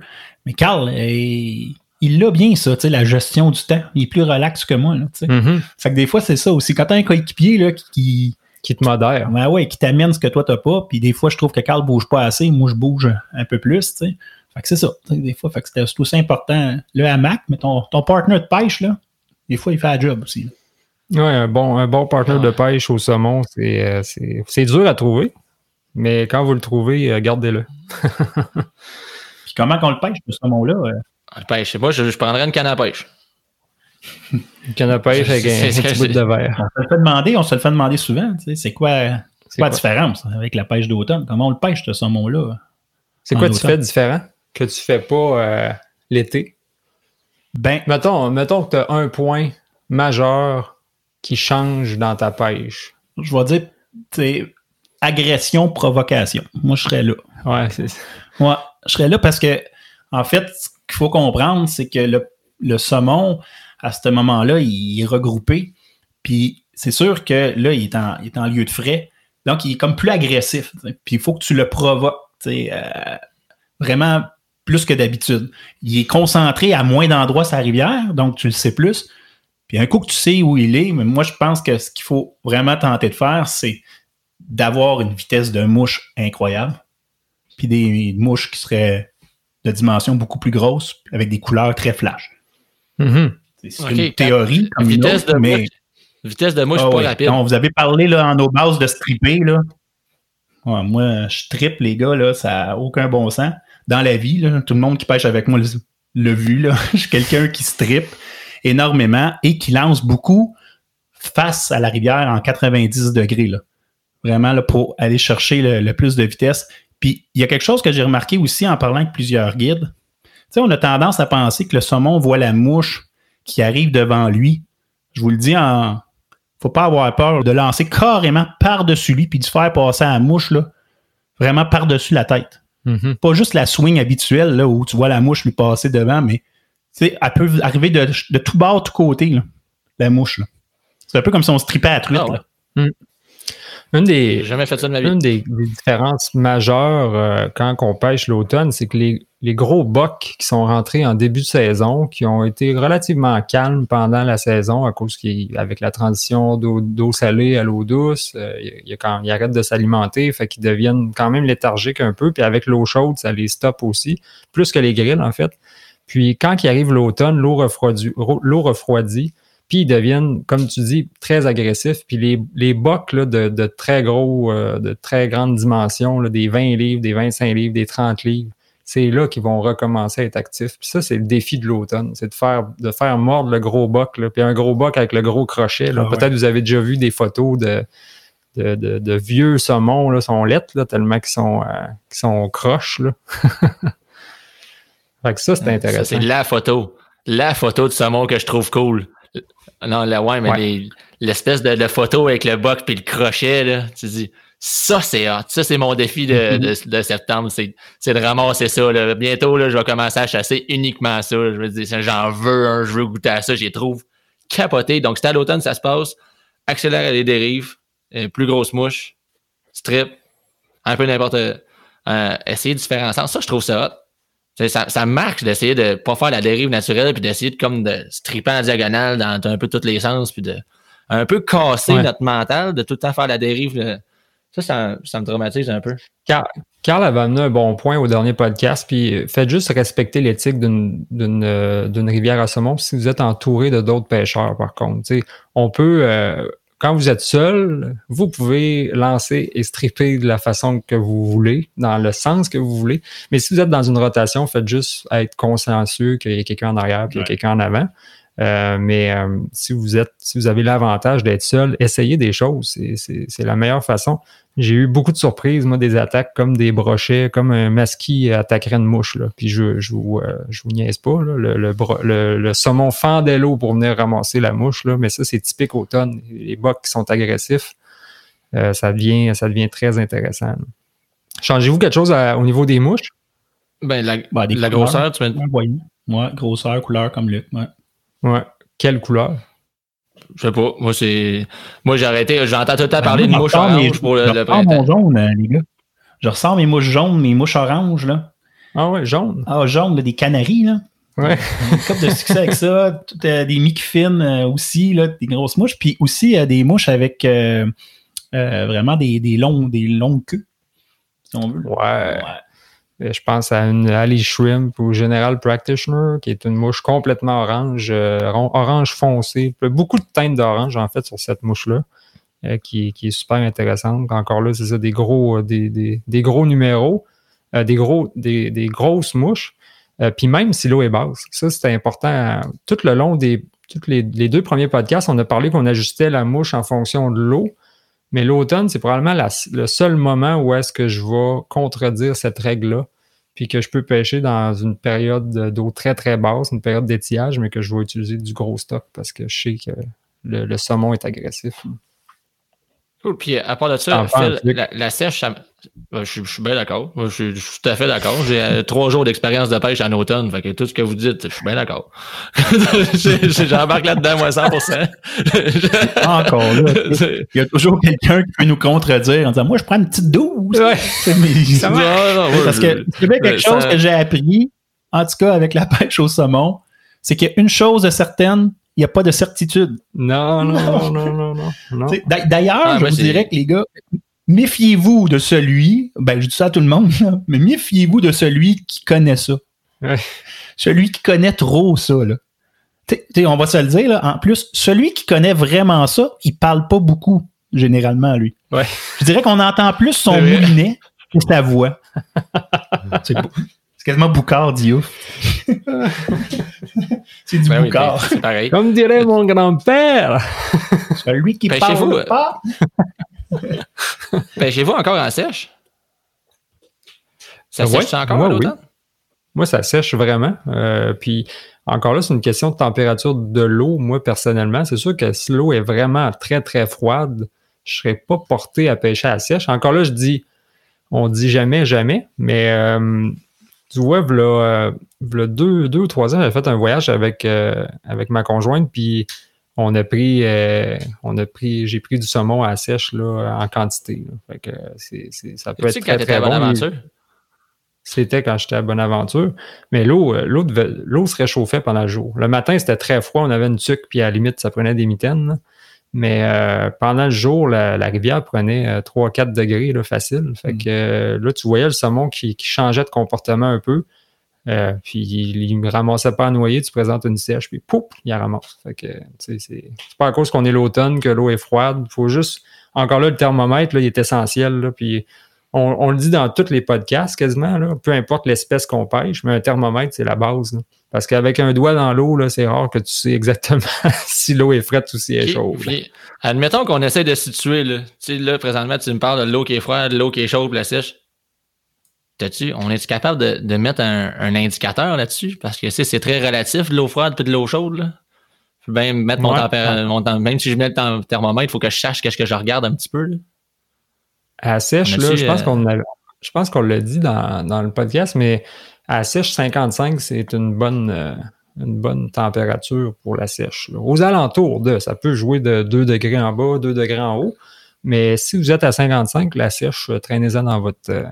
[SPEAKER 3] Mais Carl, euh, il l'a bien, ça, tu sais, la gestion du temps. Il est plus relax que moi, là, tu sais.
[SPEAKER 2] Mhm.
[SPEAKER 3] Fait que des fois, c'est ça aussi. Quand t'as un coéquipier, là, qui, qui,
[SPEAKER 2] te modère.
[SPEAKER 3] ben ouais, qui t'amène ce que toi, t'as pas, puis des fois, je trouve que Carl bouge pas assez, moi, je bouge un peu plus, tu sais. Fait que c'est ça. Des fois, fait que c'est aussi important. Le hamac, mais ton, ton partner de pêche, là, des fois, il fait la job aussi. là.
[SPEAKER 2] Ouais, un bon, un bon
[SPEAKER 1] Ah.
[SPEAKER 2] de pêche au saumon, c'est, euh, c'est, c'est dur à trouver. Mais quand vous le trouvez, euh, gardez-le.
[SPEAKER 3] Puis comment qu'on le pêche, ce saumon-là?
[SPEAKER 1] Je pêche. Moi, je, je prendrais une canne à pêche.
[SPEAKER 2] Une canne à pêche avec un, petit bout de verre.
[SPEAKER 3] On se le fait demander, on se le fait demander souvent. tu sais, C'est quoi, quoi
[SPEAKER 2] quoi,
[SPEAKER 3] la différence avec la pêche d'automne? Comment on le pêche, ce saumon-là?
[SPEAKER 2] c'est quoi tu fais différent que tu fais pas euh, l'été?
[SPEAKER 3] Ben,
[SPEAKER 2] Mettons, mettons que tu as un point majeur qui change dans ta pêche.
[SPEAKER 3] je vais dire, tu agression, provocation. Moi, je serais là.
[SPEAKER 2] Ouais, c'est
[SPEAKER 3] Ouais, je serais là parce que, en fait, ce qu'il faut comprendre, c'est que le, le saumon, à ce moment-là, il est regroupé. Puis c'est sûr que là, il est, en, il est en lieu de frais. Donc, il est comme plus agressif. Puis il faut que tu le provoques. euh, vraiment plus que d'habitude. Il est concentré à moins d'endroits la rivière, donc tu le sais plus. Puis un coup que tu sais où il est, mais moi, je pense que ce qu'il faut vraiment tenter de faire, c'est d'avoir une vitesse de mouche incroyable puis des mouches qui seraient de dimension beaucoup plus grosse, avec des couleurs très flash.
[SPEAKER 2] Mhm.
[SPEAKER 3] C'est une théorie comme une
[SPEAKER 1] vitesse
[SPEAKER 3] autre,
[SPEAKER 1] de
[SPEAKER 3] mais
[SPEAKER 1] mouche. Vitesse de mouche,
[SPEAKER 3] Ah
[SPEAKER 1] pas
[SPEAKER 3] ouais.
[SPEAKER 1] rapide.
[SPEAKER 3] Non, vous avez parlé là, en nos bases de stripper. Là. Ouais, moi, je trippe, les gars, là, ça n'a aucun bon sens. Dans la vie, là, tout le monde qui pêche avec moi le- l'a vu. Là. Je suis quelqu'un qui strippe énormément et qui lance beaucoup face à la rivière en 90 degrés. Là. Vraiment là, pour aller chercher le, le plus de vitesse. Puis il y a quelque chose que j'ai remarqué aussi en parlant avec plusieurs guides. Tu sais, on a tendance à penser que le saumon voit la mouche qui arrive devant lui. Je vous le dis en, faut pas avoir peur de lancer carrément par-dessus lui puis de faire passer à la mouche, là, vraiment par-dessus la tête.
[SPEAKER 2] Mhm.
[SPEAKER 3] Pas juste la swing habituelle là, où tu vois la mouche lui passer devant, mais tu sais, elle peut arriver de, de tout bord, tout côté, là, la mouche. C'est un peu comme si on se tripait à la truite.
[SPEAKER 1] Ah
[SPEAKER 3] là.
[SPEAKER 2] Une des,
[SPEAKER 1] jamais fait ça de ma vie.
[SPEAKER 2] une des, des différences majeures euh, quand on pêche l'automne, c'est que les, les gros bocs qui sont rentrés en début de saison, qui ont été relativement calmes pendant la saison à cause qu'avec la transition d'eau d'eau salée à l'eau douce, euh, il y a quand, ils arrêtent de s'alimenter, fait qu'ils deviennent quand même léthargiques un peu, puis avec l'eau chaude, ça les stoppe aussi, plus que les grilles en fait. Puis quand il arrive l'automne, l'eau refroidit, l'eau refroidit, puis ils deviennent, comme tu dis, très agressifs. Puis les, les bocs là, de, de très gros, euh, de très grandes dimensions, là, des 20 livres, des 25 livres, des 30 livres, c'est là qu'ils vont recommencer à être actifs. Puis ça, c'est le défi de l'automne, c'est de faire, de faire mordre le gros boc. Là, puis un gros boc avec le gros crochet.
[SPEAKER 3] Ah ouais.
[SPEAKER 2] Peut-être vous avez déjà vu des photos de de, de, de vieux saumons là, sont lettres, là, tellement qu'ils sont, euh, sont croches. Là. fait que ça, c'est intéressant.
[SPEAKER 1] c'est la photo. La photo de saumon que je trouve cool. Non, là, ouais, mais
[SPEAKER 2] Ouais.
[SPEAKER 1] l'espèce de, de photo avec le box puis le crochet, là, tu dis, ça, c'est hot. Ça, c'est mon défi de,
[SPEAKER 2] Mm-hmm.
[SPEAKER 1] de, de septembre. C'est de ramasser ça. Là. Bientôt, là, je vais commencer à chasser uniquement ça. Je veux dire, j'en veux un, je veux goûter à ça. J'y trouve capoté. Donc, c'est à l'automne, ça se passe. Accélère les dérives. euh, plus grosse mouche. Strip. Un peu n'importe. Euh, essayer différents sens. Ça, je trouve ça hot. Ça, ça marche d'essayer de pas faire la dérive naturelle puis d'essayer de comme de stripper en diagonale dans un peu tous les sens puis de un peu casser
[SPEAKER 2] Ouais.
[SPEAKER 1] notre mental de tout le temps faire la dérive. là. Ça, ça, ça me traumatise un peu.
[SPEAKER 2] Car- Carl avait amené un bon point au dernier podcast, puis euh, faites juste respecter l'éthique d'une d'une euh, d'une rivière à saumon si vous êtes entouré de d'autres pêcheurs, par contre. On peut, euh, quand vous êtes seul, vous pouvez lancer et stripper de la façon que vous voulez, dans le sens que vous voulez. Mais si vous êtes dans une rotation, faites juste être consciencieux qu'il y a quelqu'un en arrière puis qu'il y a
[SPEAKER 3] Ouais.
[SPEAKER 2] quelqu'un en avant. Euh, mais euh, si vous êtes, si vous avez l'avantage d'être seul, essayez des choses. C'est la meilleure façon. J'ai eu beaucoup de surprises, moi, des attaques comme des brochets, comme un masquis attaquerait une mouche. Là. Puis je, je, vous, euh, je vous niaise pas. Là. Le, le, bro- le, le saumon fendait l'eau pour venir ramasser la mouche, là. mais ça, c'est typique automne. Les bocs qui sont agressifs, euh, ça, devient, ça devient très intéressant. là. Changez-vous quelque chose à- au niveau des mouches?
[SPEAKER 1] Ben, la,
[SPEAKER 3] Ben,
[SPEAKER 1] la
[SPEAKER 3] couleurs.
[SPEAKER 1] grosseur, tu me
[SPEAKER 3] Ouais, voyons. Ouais, grosseur, couleur comme Luc. Ouais.
[SPEAKER 2] Ouais. Quelle couleur?
[SPEAKER 1] Je sais pas. Moi, c'est. Moi, j'ai arrêté. J'entends tout le temps
[SPEAKER 3] Ben,
[SPEAKER 1] parler de
[SPEAKER 3] moi, je
[SPEAKER 1] mouche
[SPEAKER 3] ressens mes-
[SPEAKER 1] orange pour le,
[SPEAKER 3] je
[SPEAKER 1] le printemps.
[SPEAKER 3] mon jaune, les gars. Je ressens mes mouches jaunes, mes mouches oranges, là.
[SPEAKER 2] Ah ouais, jaune.
[SPEAKER 3] Ah, jaune, là, des canaris, là.
[SPEAKER 2] Ouais.
[SPEAKER 3] Une couple de succès avec ça. Tout, euh, des Mickey Finn euh, aussi, là, des grosses mouches. Puis aussi euh, des mouches avec euh, euh, vraiment des, des, longs, des longues queues, si on veut.
[SPEAKER 2] Ouais. Je pense à une Ali Shrimp ou General Practitioner, qui est une mouche complètement orange, euh, orange foncé. Beaucoup de teintes d'orange, en fait, sur cette mouche-là, euh, qui, est super intéressante. Encore là, c'est ça, des gros, euh, des, gros numéros, euh, des, gros, des, grosses mouches. Euh, Puis même si l'eau est basse. Ça, c'est important. Tout le long des tous les, les deux premiers podcasts, on a parlé qu'on ajustait la mouche en fonction de l'eau. Mais l'automne, c'est probablement le seul moment où est-ce que je vais contredire cette règle-là, puis que je peux pêcher dans une période d'eau très très basse, une période d'étiage, mais que je vais utiliser du gros stock parce que je sais que le saumon est agressif.
[SPEAKER 1] Cool. Puis à part de ça, Phil, la, la sèche, ça ben, je, suis- je suis bien d'accord. Je, suis- je suis tout à fait d'accord. J'ai euh, trois jours d'expérience de pêche en automne. Fait que tout ce que vous dites, je suis bien d'accord. J'embarque là-dedans, moi, 100%.
[SPEAKER 3] Encore là. Il y a toujours quelqu'un qui peut nous contredire en disant Moi, je prends une petite douce.
[SPEAKER 2] Ouais.
[SPEAKER 3] Mais-
[SPEAKER 1] Non, non, moi,
[SPEAKER 3] Parce que c'est bien quelque
[SPEAKER 1] ça-
[SPEAKER 3] chose que j'ai appris, en tout cas avec la pêche au saumon, c'est qu'il y a une chose de certaine, n'y a pas de certitude.
[SPEAKER 2] Non, non, non, non, non, non.
[SPEAKER 3] D'ailleurs,
[SPEAKER 1] Ah,
[SPEAKER 3] je vous
[SPEAKER 1] c'est-
[SPEAKER 3] dirais que les gars, méfiez-vous de celui, ben je dis ça à tout le monde, là, mais méfiez-vous de celui qui connaît ça.
[SPEAKER 2] Ouais.
[SPEAKER 3] Celui qui connaît trop ça. Là. Tu sais- tu sais, on va se le dire, là, en plus, celui qui connaît vraiment ça, il parle pas beaucoup, généralement, lui.
[SPEAKER 2] Ouais.
[SPEAKER 3] Je dirais qu'on entend plus son moulinet que sa voix. c'est beau- c'est quasiment Boucard Diouf. c'est du
[SPEAKER 1] Ben oui,
[SPEAKER 3] Boucard.
[SPEAKER 1] c'est pareil.
[SPEAKER 2] Comme dirait mon grand-père.
[SPEAKER 3] Celui qui parle
[SPEAKER 1] euh,
[SPEAKER 3] pas.
[SPEAKER 1] Pêchez-vous encore en sèche? Ça
[SPEAKER 2] Ouais,
[SPEAKER 1] sèche encore
[SPEAKER 2] moi,
[SPEAKER 1] à l'automne?
[SPEAKER 2] Moi, ça sèche vraiment. Euh, puis encore là, c'est une question de température de l'eau. Moi, personnellement, c'est sûr que si l'eau est vraiment très, très froide, je ne serais pas porté à pêcher à sèche. Encore là, je dis, on dit jamais, jamais, mais euh, tu vois, v'là, euh, v'là deux, deux ou trois ans, j'avais fait un voyage avec, euh, avec ma conjointe, puis on a pris, euh, on a pris, j'ai pris du saumon à sèche là, en quantité. là. Fait que c'est, c'est- ça peut être
[SPEAKER 1] quand
[SPEAKER 2] très, très
[SPEAKER 1] à
[SPEAKER 2] bon.
[SPEAKER 1] Bonaventure?
[SPEAKER 2] C'était quand j'étais à Bonaventure. Mais l'eau, l'eau, devait- l'eau se réchauffait pendant le jour. Le matin, c'était très froid. On avait une tuque, puis à la limite, ça prenait des mitaines. Mais euh, pendant le jour, la, la rivière prenait euh, 3-4 degrés là, facile. Fait
[SPEAKER 3] Mm.
[SPEAKER 2] que euh, là, tu voyais le saumon qui, qui changeait de comportement un peu. Euh, puis il ne ramassait pas à noyer, tu présentes une sèche, puis pouf, il la ramasse. Fait que, c'est pas à cause qu'on est l'automne que l'eau est froide. Il faut juste. Encore là, le thermomètre, là, il est essentiel. Là, puis on, on le dit dans tous les podcasts quasiment, là, peu importe l'espèce qu'on pêche, mais un thermomètre, c'est la base. là. Parce qu'avec un doigt dans l'eau, c'est rare que tu sais exactement si l'eau est frette ou si elle est chaude.
[SPEAKER 1] puis, admettons qu'on essaie de situer, là. Tu sais, là, présentement, tu me parles de l'eau qui est froide, de l'eau qui est chaude, puis la sèche. T'as-tu, on est-tu capable de, de mettre un, un indicateur là-dessus? Parce que, tu c'est très relatif, de l'eau froide puis de l'eau chaude, là. Bien mettre mon
[SPEAKER 2] Ouais.
[SPEAKER 1] température, mon temps- même si je mets le thermomètre, il faut que je sache qu'est-ce que je regarde un petit peu, là.
[SPEAKER 2] À sèche, là, je pense
[SPEAKER 1] euh,
[SPEAKER 2] qu'on je pense qu'on l'a dit dans, dans le podcast, mais à sèche 55, c'est une bonne, euh, une bonne température pour la sèche. là. Aux alentours de, ça peut jouer de 2 degrés en bas, 2 degrés en haut. Mais si vous êtes à 55, la sèche, euh, traînez-en dans votre. euh,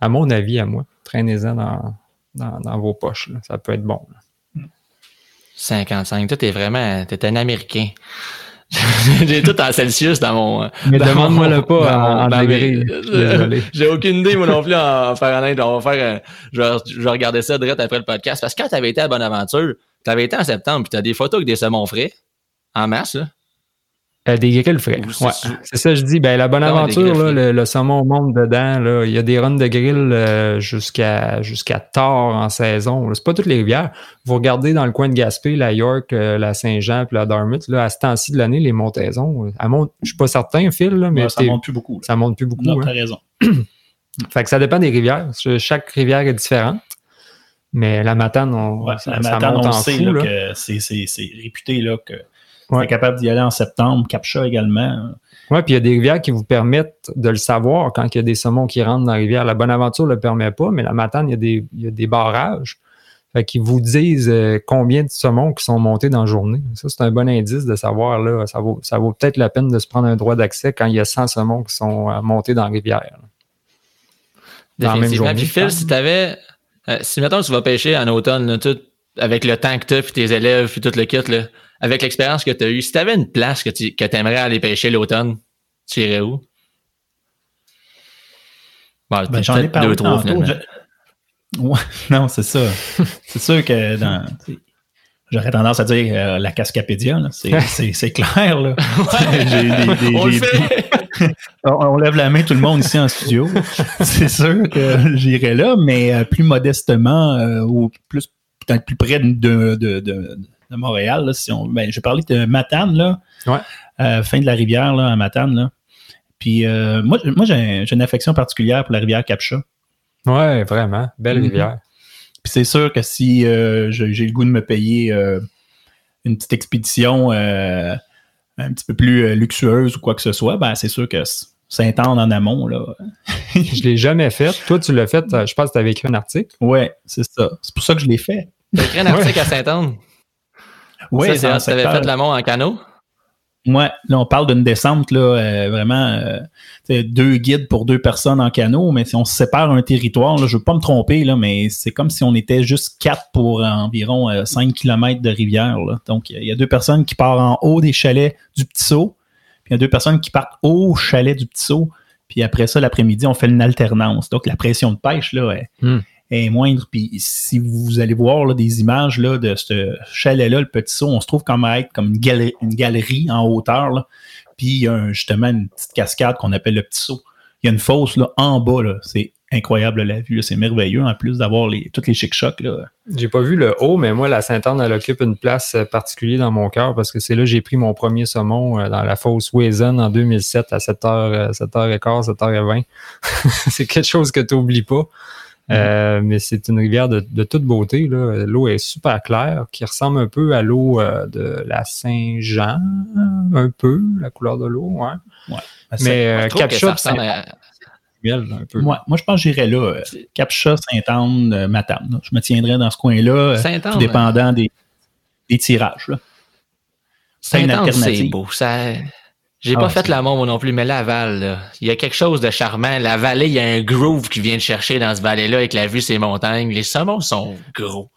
[SPEAKER 2] à mon avis, à moi, traînez-en dans, dans, dans vos poches. là. Ça peut être bon. là.
[SPEAKER 1] 55. Toi, t'es vraiment, t'es un Américain. J'ai tout en Celsius dans mon.
[SPEAKER 2] Mais
[SPEAKER 1] dans
[SPEAKER 2] demande-moi-le
[SPEAKER 1] mon-
[SPEAKER 2] pas
[SPEAKER 1] dans
[SPEAKER 2] en-
[SPEAKER 1] mes-
[SPEAKER 2] Désolé.
[SPEAKER 1] J'ai aucune idée, moi non plus, en Fahrenheit. On va faire un- je, vais, je vais regarder ça direct après le podcast. Parce que quand t'avais été à Bonaventure, t'avais été en septembre, puis t'as des photos avec des saumons frais. En masse, là.
[SPEAKER 2] Euh, des grilles frais. Ouais. C'est ça, je dis. Ben, la bonne aventure, là, le, le saumon monte dedans. Là. Il y a des runs de grill euh, jusqu'à jusqu'à tard en saison. C'est pas toutes les rivières. Vous regardez dans le coin de Gaspé, la York, euh, la Saint-Jean, puis la Dartmouth, là, à ce temps-ci de l'année, les montaisons, euh, elle monte, je suis pas certain, Phil, là, mais
[SPEAKER 3] Ouais, ça monte plus beaucoup. là.
[SPEAKER 2] ça monte plus beaucoup.
[SPEAKER 3] Non,
[SPEAKER 2] hein.
[SPEAKER 3] t'as raison.
[SPEAKER 2] Fait que ça dépend des rivières. Chaque rivière est différente. Mais la Matane, on,
[SPEAKER 3] Ouais,
[SPEAKER 2] ça,
[SPEAKER 3] la
[SPEAKER 2] ça
[SPEAKER 3] Matane,
[SPEAKER 2] monte
[SPEAKER 3] on
[SPEAKER 2] en
[SPEAKER 3] sait
[SPEAKER 2] fou,
[SPEAKER 3] là,
[SPEAKER 2] là.
[SPEAKER 3] que c'est c'est- c'est réputé là, que
[SPEAKER 2] Ouais.
[SPEAKER 3] on est capable d'y aller en septembre. Capcha également.
[SPEAKER 2] Oui, puis il y a des rivières qui vous permettent de le savoir quand il y a des saumons qui rentrent dans la rivière. La Bonaventure ne le permet pas, mais la Matane, il y a des, il y a des barrages. Qu'ils vous disent euh, combien de saumons qui sont montés dans la journée. Ça, c'est un bon indice de savoir. Là, ça vaut, ça vaut peut-être la peine de se prendre un droit d'accès quand il y a 100 saumons qui sont euh, montés dans la rivière. là. Dans la même journée,
[SPEAKER 1] Puis Phil, si t'avais. euh, si mettons tu vas pêcher en automne, là, tout, avec le temps que t'as, puis tes élèves, puis tout le kit, là, avec l'expérience que t'as eue, si t'avais une place que tu que t'aimerais aller pêcher l'automne, tu irais où? Bon,
[SPEAKER 3] Ben, J'en ai parlé
[SPEAKER 1] deux, trois,
[SPEAKER 3] tantôt.
[SPEAKER 1] finalement.
[SPEAKER 3] Je- Ouais, non, c'est ça. c'est sûr que dans. tu J'aurais tendance à dire euh, la Cascapédia. C'est- clair. Là. J'ai des- des-
[SPEAKER 1] On le
[SPEAKER 3] des-
[SPEAKER 1] fait!
[SPEAKER 3] On, on lève la main tout le monde ici en studio. c'est sûr que j'irai là, mais euh, plus modestement euh, ou plus peut-être plus près de, de, de, de- Montréal. Là, si on, ben, j'ai parlé de Matane, là,
[SPEAKER 2] Ouais.
[SPEAKER 3] euh, fin de la rivière là, à Matane. Là. Puis euh, moi, moi j'ai, une affection particulière pour la rivière Capcha.
[SPEAKER 2] Ouais, vraiment. Belle
[SPEAKER 3] Mhm.
[SPEAKER 2] rivière.
[SPEAKER 3] Puis c'est sûr que si euh, j'ai le goût de me payer une petite expédition un petit peu plus luxueuse ou quoi que ce soit, ben c'est sûr que Saint-Anne en amont, là.
[SPEAKER 2] Je l'ai jamais fait. Toi, tu l'as fait. euh, Je pense que tu avais écrit un article.
[SPEAKER 3] Ouais, c'est ça. C'est pour ça que je l'ai fait.
[SPEAKER 1] T'as écrit un article à Saint-Anne?
[SPEAKER 3] Le
[SPEAKER 1] t'avais
[SPEAKER 3] secteur.
[SPEAKER 1] fait l'amont en canot?
[SPEAKER 3] Ouais, là, on parle d'une descente, là, euh, vraiment, euh, c'est deux guides pour deux personnes en canot, mais si on se sépare un territoire, là, je veux pas me tromper, là, mais c'est comme si on était juste quatre pour environ euh, 5 km de rivière. Là. Donc, il y a deux personnes qui partent en haut des chalets du Petit Saut, puis il y a deux personnes qui partent au chalet du Petit Saut, puis après ça, l'après-midi, on fait une alternance. Donc, la pression de pêche, là, est,
[SPEAKER 2] Hmm.
[SPEAKER 3] est moindre. Puis si vous allez voir là, des images là, de ce chalet-là, le Petit Saut, on se trouve comme à être comme une galerie, une galerie en hauteur. Là. Puis il y a un- justement une petite cascade qu'on appelle le Petit Saut. Il y a une fosse là, en bas. là. C'est incroyable la vue. C'est merveilleux. En plus d'avoir les, tous les chic-chocs. là.
[SPEAKER 2] J'ai pas vu le haut, mais moi, la Sainte-Anne, elle occupe une place euh, particulière dans mon cœur parce que c'est là que j'ai pris mon premier saumon euh, dans la fosse Wizen en 2007 à 7h, 7h15, 7h20. c'est quelque chose que tu n'oublies pas. Euh, mais c'est une rivière de, de toute beauté. là. L'eau est super claire, qui ressemble un peu à l'eau euh, de la Saint-Jean, un peu, la couleur de l'eau. Ouais. Mais
[SPEAKER 1] Je
[SPEAKER 2] euh,
[SPEAKER 1] ça ressemble à-
[SPEAKER 2] un peu.
[SPEAKER 3] Moi, moi, je pense que j'irais là. euh, Capcha, Sainte-Anne, euh, Matane. Je me tiendrais dans ce coin-là, euh,
[SPEAKER 1] Saint-Anne.
[SPEAKER 3] tout dépendant des, des tirages. là. C'est une
[SPEAKER 1] Saint-Anne, c'est beau. Ça... J'ai
[SPEAKER 3] Ah,
[SPEAKER 1] pas fait l'amour moi non plus, mais Laval, là, il y a quelque chose de charmant. La vallée, il y a un groove qui vient de chercher dans ce vallée-là avec la vue ces montagnes. Les saumons sont gros.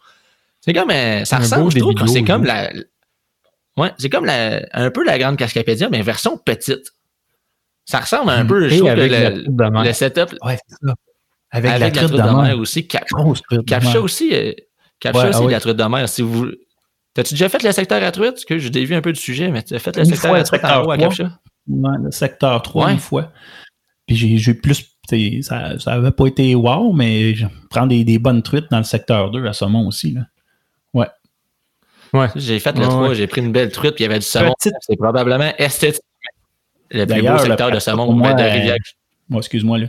[SPEAKER 1] C'est comme euh, ça
[SPEAKER 2] Un
[SPEAKER 1] ressemble, je trouve c'est comme la Ouais, c'est comme la un peu la grande Cascapédia, mais version petite. Ça ressemble un
[SPEAKER 3] Mhm.
[SPEAKER 1] peu, je trouve
[SPEAKER 2] avec
[SPEAKER 1] le, setup
[SPEAKER 3] Ouais, c'est ça. Avec,
[SPEAKER 1] avec,
[SPEAKER 3] la
[SPEAKER 1] la
[SPEAKER 3] truite
[SPEAKER 1] de
[SPEAKER 3] de
[SPEAKER 1] mer aussi. Cap-
[SPEAKER 3] Grosse truite de
[SPEAKER 1] Capcha aussi, euh, Capcha
[SPEAKER 3] Ouais,
[SPEAKER 1] aussi
[SPEAKER 3] ah oui.
[SPEAKER 1] la truite de mer. Si vous T'as-tu déjà fait le secteur à truite? Parce que j'ai dévié un peu du sujet, mais tu as fait le secteur à truite en haut à
[SPEAKER 3] 3.
[SPEAKER 1] Capcha?
[SPEAKER 3] Ouais, le secteur 3
[SPEAKER 1] Ouais.
[SPEAKER 3] une fois. Puis j'ai plus ça n'avait pas été wow, mais je prends des, des bonnes truites dans le secteur 2 à saumon aussi. Là. Ouais.
[SPEAKER 2] Ouais.
[SPEAKER 1] J'ai fait le
[SPEAKER 2] Ouais,
[SPEAKER 1] 3,
[SPEAKER 2] ouais.
[SPEAKER 1] j'ai pris une belle truite, puis il y avait du saumon. C'est probablement esthétique. Le plus beau
[SPEAKER 3] D'ailleurs,
[SPEAKER 1] secteur
[SPEAKER 3] le-
[SPEAKER 1] de saumon
[SPEAKER 3] moi,
[SPEAKER 1] de
[SPEAKER 3] euh,
[SPEAKER 1] Rivière.
[SPEAKER 3] Moi, excuse-moi, là.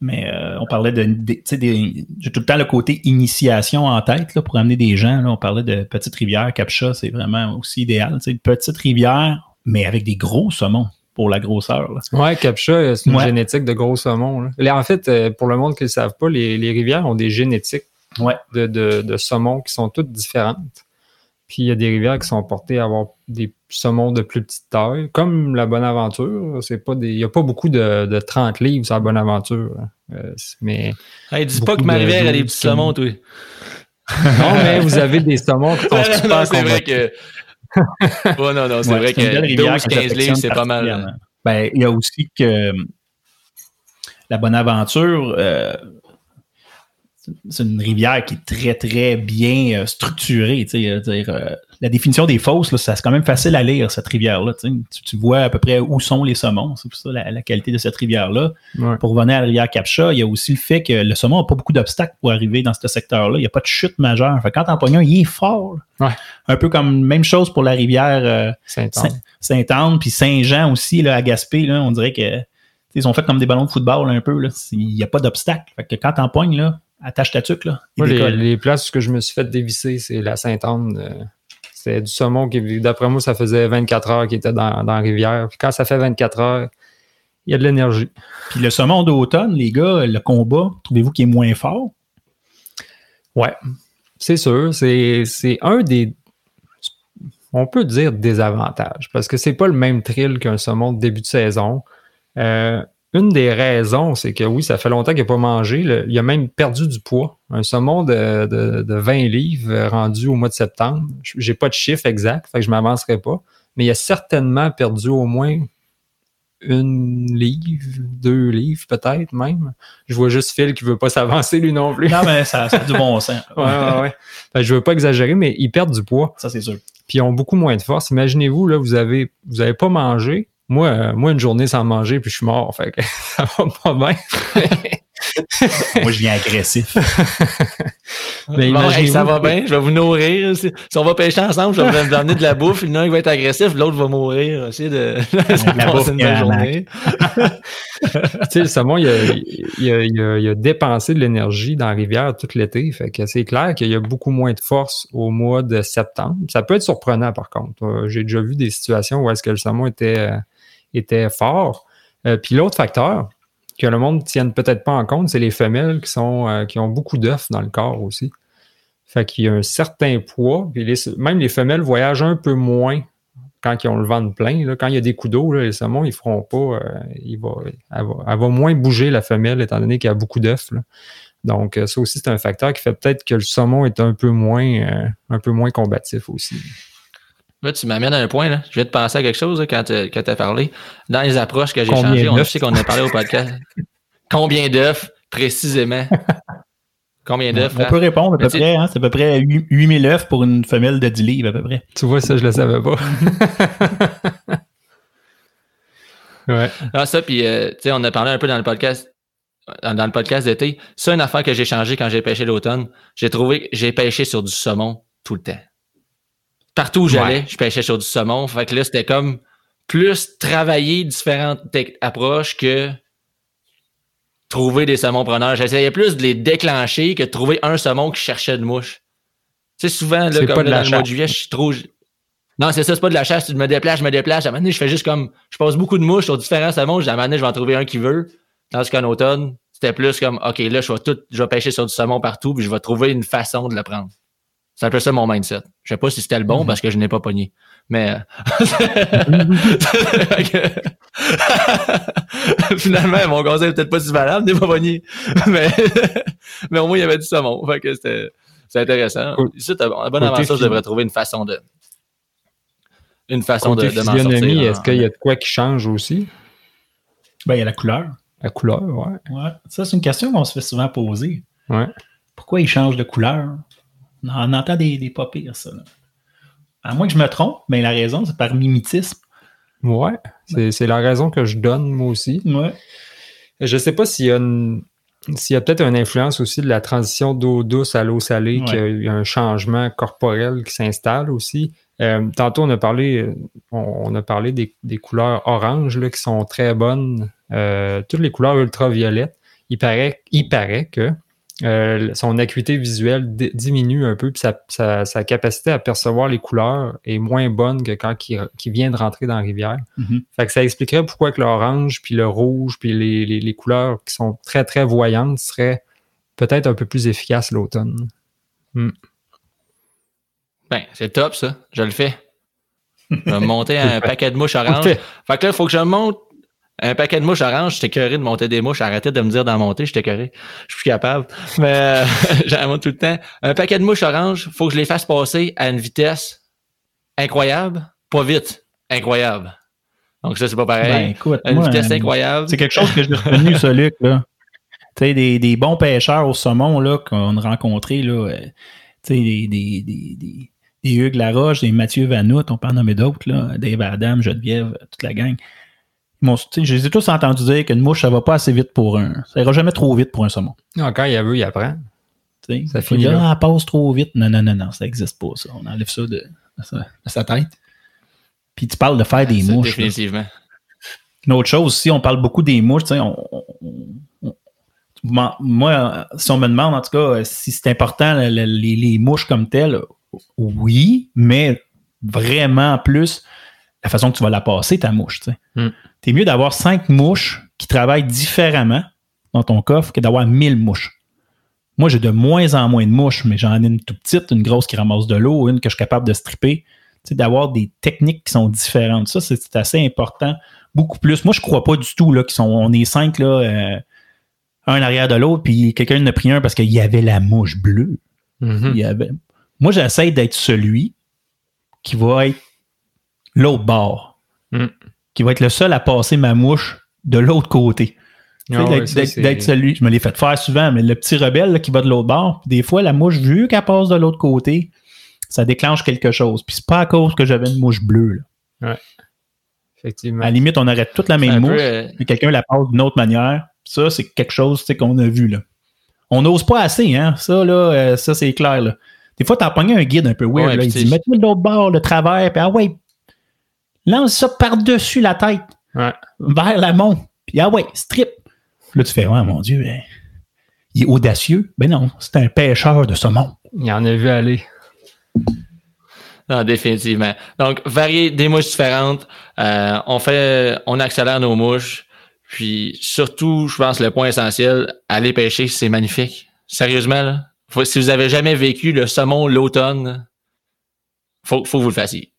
[SPEAKER 3] Mais euh, on parlait de. des- tu sais, des- J'ai tout le temps le côté initiation en tête là, pour amener des gens. Là. On parlait de petite rivière, Capcha, c'est vraiment aussi idéal. tu sais, Une petite rivière, mais avec des gros saumons pour la grosseur. là.
[SPEAKER 2] Ouais, Capcha, euh, c'est une
[SPEAKER 3] Ouais.
[SPEAKER 2] génétique de gros saumon. là. En fait, euh, pour le monde qui ne le savent pas, les, les rivières ont des génétiques
[SPEAKER 3] Ouais.
[SPEAKER 2] de, de, de saumons qui sont toutes différentes. Puis il y a des rivières qui sont portées à avoir des saumons de plus petite taille, comme la Bonaventure. C'est pas des, il n'y a pas beaucoup de, de 30 livres sur la Bonaventure. hein. Euh, mais
[SPEAKER 1] Hey, dis pas que ma
[SPEAKER 2] de-
[SPEAKER 1] rivière a des
[SPEAKER 2] de-
[SPEAKER 1] petits saumons, toi.
[SPEAKER 2] non, mais vous avez des saumons qui sont super
[SPEAKER 1] non, c'est vrai que. Ouais, non, non, c'est
[SPEAKER 3] Ouais,
[SPEAKER 1] vrai que
[SPEAKER 3] rivière
[SPEAKER 1] 12,
[SPEAKER 3] que
[SPEAKER 1] 15 livres, c'est pas mal.
[SPEAKER 3] Ben, il y a aussi que la Bonaventure, euh, c'est une rivière qui est très, très bien euh, structurée. dire, euh, la définition des fosses, là, ça, c'est quand même facile à lire, cette rivière-là. tu vois à peu près où sont les saumons. C'est pour ça la, la qualité de cette rivière-là.
[SPEAKER 2] Ouais.
[SPEAKER 3] Pour revenir à la rivière Capcha, il y a aussi le fait que le saumon n'a pas beaucoup d'obstacles pour arriver dans ce secteur-là. Il n'y a pas de chute majeure. Fait quand t'en pognes il est fort.
[SPEAKER 2] Ouais.
[SPEAKER 3] Un peu comme même chose pour la rivière euh,
[SPEAKER 2] Saint-Anne.
[SPEAKER 3] Saint- puis Saint-Jean aussi, là, à Gaspé, là, on dirait que ils ont fait comme des ballons de football un peu. Il n'y a pas d'obstacle. Fait que quand t'en pognes, là, attache ta tuque, là,
[SPEAKER 2] Moi, les, les places où je me suis fait dévisser, c'est la Sainte-Anne. euh, c'est du saumon qui, d'après moi, ça faisait 24 heures qu'il était dans, dans la rivière. Puis quand ça fait 24 heures, il y a de l'énergie.
[SPEAKER 3] Puis le saumon d'automne, les gars, le combat, trouvez-vous qu'il est moins fort?
[SPEAKER 2] Ouais, c'est sûr. C'est, un des. On peut dire désavantages parce que c'est pas le même thrill qu'un saumon de début de saison. Euh, une des raisons, c'est que oui, ça fait longtemps qu'il n'a pas mangé. Le- il a même perdu du poids. Un saumon de, de- de 20 livres euh, rendu au mois de septembre. J'ai pas de chiffre exact, fait que je m'avancerai pas. Mais il a certainement perdu au moins une livre, deux livres peut-être même. Je vois juste Phil qui veut pas s'avancer lui non plus.
[SPEAKER 3] Non, mais ça, ça a du bon sens.
[SPEAKER 2] Ouais, ouais, ouais. Fait que je veux pas exagérer, mais ils perdent du poids,
[SPEAKER 3] Ça, c'est sûr.
[SPEAKER 2] puis ils ont beaucoup moins de force. Imaginez-vous, là, vous avez, vous avez pas mangé. Moi, euh, moi, une journée sans manger, puis je suis mort. Fait que ça va pas bien.
[SPEAKER 3] Moi, je viens agressif.
[SPEAKER 2] Mais
[SPEAKER 1] Bon, hey, ça va bien, je vais vous nourrir. Si, on va pêcher ensemble, je vais vous amener de la bouffe. Il y en a un qui va être agressif, l'autre va mourir. Essayez de
[SPEAKER 3] la bouffe
[SPEAKER 1] une belle journée.
[SPEAKER 2] tu sais, le saumon, il a, il, a, il a- il a dépensé de l'énergie dans la rivière tout l'été. Fait que c'est clair qu'il y a beaucoup moins de force au mois de septembre. Ça peut être surprenant, par contre. Euh, J'ai déjà vu des situations où est-ce que le saumon était, euh, était fort. Euh, Puis l'autre facteur que le monde ne tienne peut-être pas en compte, c'est les femelles qui, sont, euh, qui ont beaucoup d'œufs dans le corps aussi. Fait qu'il y a un certain poids. Même les femelles voyagent un peu moins quand ils ont le ventre plein. Quand il y a des coups d'eau, les saumons, ils feront pas. euh, elle, va, moins bouger la femelle étant donné qu'il y a beaucoup d'œufs. Donc, ça aussi, c'est un facteur qui fait peut-être que le saumon est un peu moins, un peu moins combatif aussi.
[SPEAKER 1] Là, tu m'amènes à un point, là. Je vais te penser à quelque chose là, quand tu as parlé. Dans les approches que j'ai changées, on sait qu'on a parlé au podcast. Combien d'œufs, précisément? Combien d'œufs?
[SPEAKER 3] On peut répondre à peu près. Hein, c'est à peu près 8 8000 œufs pour une femelle de 10 livres, à peu près.
[SPEAKER 2] Tu vois, ça, je le savais pas. ouais.
[SPEAKER 1] Ah, ça, puis, euh, tu sais, on a parlé un peu dans le podcast dans dans le podcast d'été. C'est une affaire que j'ai changé quand j'ai pêché l'automne. J'ai trouvé que j'ai pêché sur du saumon tout le temps. Partout où j'allais,
[SPEAKER 2] Ouais.
[SPEAKER 1] je pêchais sur du saumon. Fait que là, c'était comme plus travailler différentes approches que trouver des saumons preneurs. J'essayais plus de les déclencher que de trouver un saumon qui cherchait de mouche. Tu sais, souvent, là, comme
[SPEAKER 2] pas de
[SPEAKER 1] là,
[SPEAKER 2] la
[SPEAKER 1] dans le mois de juillet, je suis trop. Non, c'est ça, c'est pas de la chasse. Tu me déplaces, je me déplace. À un moment donné, je fais juste comme. Je passe beaucoup de mouches sur différents saumons. À un moment donné, je vais en trouver un qui veut. Tandis qu'en automne, c'était plus comme OK, là, je vais tout. Je vais pêcher sur du saumon partout, puis je vais trouver une façon de le prendre. C'est un peu ça mon mindset. Je sais pas si c'était le bon
[SPEAKER 3] Mhm.
[SPEAKER 1] parce que je n'ai pas pogné. Mais. euh, Finalement, mon conseil peut-être pas si valable, n'est pas pogné. Mais, mais au moins, il y avait du saumon. Fait que c'était c'est intéressant. Ici, bonne
[SPEAKER 2] Côté
[SPEAKER 1] aventure, je devrais trouver une façon de. Une façon de,
[SPEAKER 2] Côté
[SPEAKER 1] de m'en sortir.
[SPEAKER 2] est-ce qu'il y a de quoi qui change aussi?
[SPEAKER 3] Ben, il y a la couleur.
[SPEAKER 2] La couleur, ouais.
[SPEAKER 3] Ouais. Ça, c'est une question qu'on se fait souvent poser.
[SPEAKER 2] Ouais.
[SPEAKER 3] Pourquoi il change de couleur? On en entend des, des pas pires, ça. là. À moins que je me trompe, mais la raison, c'est par mimétisme.
[SPEAKER 2] Ouais, c'est la raison que je donne, moi aussi.
[SPEAKER 3] Ouais.
[SPEAKER 2] Je sais pas s'il y a une s'il y a peut-être une influence aussi de la transition d'eau douce à l'eau salée,
[SPEAKER 3] Ouais.
[SPEAKER 2] qu'il y a un changement corporel qui s'installe aussi. Euh, tantôt, on a parlé, on, a parlé des, des couleurs oranges là, qui sont très bonnes. Euh, toutes les couleurs ultraviolettes. Il paraît, il paraît que euh, son acuité visuelle di- diminue un peu, puis sa, sa- sa capacité à percevoir les couleurs est moins bonne que quand il, vient de rentrer dans la rivière.
[SPEAKER 3] Mhm.
[SPEAKER 2] Fait que ça expliquerait pourquoi que l'orange, puis le rouge, puis les, les- les couleurs qui sont très, très voyantes seraient peut-être un peu plus efficaces l'automne.
[SPEAKER 1] Ben, c'est top, ça. Je le fais. Je vais monter un paquet de mouches oranges.
[SPEAKER 2] Fait.
[SPEAKER 1] Fait que là, il faut que je monte un paquet de mouches oranges. J'étais curé de monter des mouches. Arrêtez de me dire d'en monter. J'étais curé. Je suis plus capable. Mais euh, j'en monte tout le temps. Un paquet de mouches oranges, faut que je les fasse passer à une vitesse incroyable. Pas vite. Incroyable. Donc ça, c'est pas pareil.
[SPEAKER 3] Ben, écoute,
[SPEAKER 1] une
[SPEAKER 3] moi,
[SPEAKER 1] vitesse
[SPEAKER 3] euh,
[SPEAKER 1] incroyable.
[SPEAKER 3] C'est quelque chose que j'ai retenu, ça, Luc. Là. Tu sais, des, des bons pêcheurs au saumon là, qu'on a rencontrés, là, euh, tu sais, des, des, des, des, des Hugues Laroche, des Mathieu Vanout, on peut en nommer d'autres, là, Dave Adam, Geneviève, toute la gang. Sais, je les ai tous entendus dire qu'une mouche, ça va pas assez vite pour un. Ça ira jamais trop vite pour un saumon.
[SPEAKER 2] Non, quand il y a veut, il apprend.
[SPEAKER 3] Tu sais,
[SPEAKER 2] Ça finit là.
[SPEAKER 3] Ah, elle passe trop vite. Non, non, non, non, ça n'existe pas, ça. On enlève ça de, de sa, tête. Puis tu parles de faire des mouches. là.
[SPEAKER 1] Définitivement.
[SPEAKER 3] Une autre chose aussi, on parle beaucoup des mouches. on- on- on- moi, si on me demande en tout cas si c'est important le- le- les, les mouches comme telles, oui, mais vraiment plus la façon que tu vas la passer, ta mouche. Tu
[SPEAKER 2] Hmm.
[SPEAKER 3] es mieux d'avoir cinq mouches qui travaillent différemment dans ton coffre que d'avoir mille mouches. Moi, j'ai de moins en moins de mouches, mais j'en ai une tout petite, une grosse qui ramasse de l'eau, une que je suis capable de stripper. Tu sais, d'avoir des techniques qui sont différentes. Ça, c'est assez important. Beaucoup plus. Moi, je crois pas du tout là, qu'ils sont. On est cinq là, euh, un arrière de l'autre, puis quelqu'un en a pris un parce qu'il y avait la mouche bleue.
[SPEAKER 2] Mhm.
[SPEAKER 3] Il y avait... Moi, j'essaie d'être celui qui va être l'autre bord.
[SPEAKER 2] Mm.
[SPEAKER 3] Qui va être le seul à passer ma mouche de l'autre côté.
[SPEAKER 2] Ah ouais,
[SPEAKER 3] d'être- celui, je me l'ai fait faire souvent, mais le petit rebelle là, qui va de l'autre bord, des fois, la mouche, vu qu'elle passe de l'autre côté, ça déclenche quelque chose. Puis c'est pas à cause que j'avais une mouche bleue. là.
[SPEAKER 2] Effectivement.
[SPEAKER 3] À la limite, on aurait toute la même
[SPEAKER 1] peu,
[SPEAKER 3] mouche,
[SPEAKER 1] euh,
[SPEAKER 3] mais quelqu'un la passe d'une autre manière. Ça, c'est quelque chose qu'on a vu. là. On n'ose pas assez, hein? Ça, là, euh, ça, c'est clair. Là. Des fois, t'as pogné un guide un peu weird.
[SPEAKER 1] Ouais,
[SPEAKER 3] là, il dit Mets-toi de l'autre bord, le travers, puis ah ouais, lance ça par-dessus la tête,
[SPEAKER 2] Ouais.
[SPEAKER 3] vers l'amont, puis ah ouais, strip. Là, tu fais Ouais, mon Dieu, ben, il est audacieux. Ben non, c'est un pêcheur de saumon.
[SPEAKER 2] Il en a vu aller.
[SPEAKER 1] Non, définitivement. Donc, varier des mouches différentes. Euh, on fait, on accélère nos mouches. Puis, surtout, je pense, le point essentiel, aller pêcher, c'est magnifique. Sérieusement, là. Faut- si vous avez jamais vécu le saumon l'automne, faut, faut que vous le fassiez.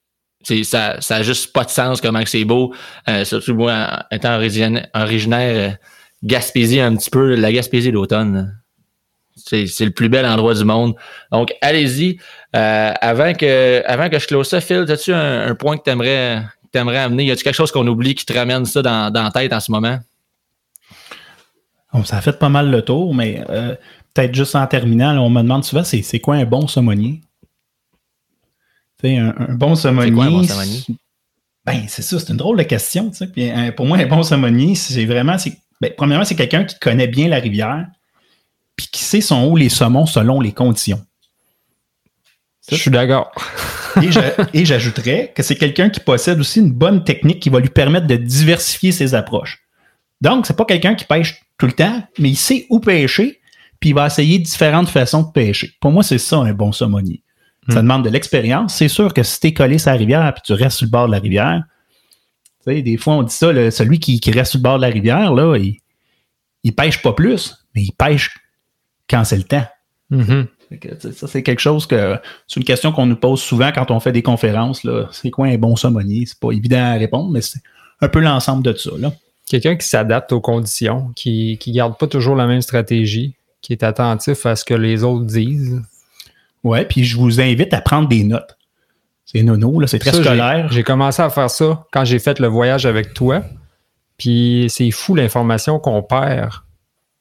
[SPEAKER 1] Ça, ça a juste pas de sens comment c'est beau. Euh, surtout moi, étant origina- originaire, euh, Gaspésie un petit peu, la Gaspésie l'automne. C'est, le plus bel endroit du monde. Donc, allez-y. Euh, avant que avant que je close ça, Phil, as-tu un, point que tu aimerais, amener? Y a-tu quelque chose qu'on oublie qui te ramène ça dans, dans la tête en ce moment?
[SPEAKER 3] Ça a fait pas mal le tour, mais peut-être juste en terminant, on me demande souvent c'est, c'est quoi un bon saumonier? Un, un bon saumonier.
[SPEAKER 1] C'est quoi un bon saumonier?
[SPEAKER 3] c'est- Ben, c'est ça, c'est une drôle de question. Puis, euh, pour moi, un bon saumonier, c'est vraiment. c'est- ben, premièrement, c'est quelqu'un qui connaît bien la rivière, puis qui sait son où les saumons selon les conditions.
[SPEAKER 2] Je suis d'accord.
[SPEAKER 3] Et j'ajouterais que c'est quelqu'un qui possède aussi une bonne technique qui va lui permettre de diversifier ses approches. Donc, c'est pas quelqu'un qui pêche tout le temps, mais il sait où pêcher, puis il va essayer différentes façons de pêcher. Pour moi, c'est ça un bon saumonier. Ça
[SPEAKER 2] Hmm.
[SPEAKER 3] demande de l'expérience. C'est sûr que si tu es collé sur la rivière puis tu restes sur le bord de la rivière, tu sais, des fois on dit ça, le- celui qui, qui reste sur le bord de la rivière, là, il, il pêche pas plus, mais il pêche quand c'est le temps. Sais, ça, c'est quelque chose que. C'est une question qu'on nous pose souvent quand on fait des conférences. C'est quoi un bon saumonier? C'est pas évident à répondre, mais c'est un peu l'ensemble de ça.
[SPEAKER 2] Quelqu'un qui s'adapte aux conditions, qui ne garde pas toujours la même stratégie, qui est attentif à ce que les autres disent.
[SPEAKER 3] Ouais, puis je vous invite à prendre des notes. C'est nono, là, c'est très
[SPEAKER 2] Ça,
[SPEAKER 3] scolaire.
[SPEAKER 2] J'ai commencé à faire ça quand j'ai fait le voyage avec toi. Puis c'est fou l'information qu'on perd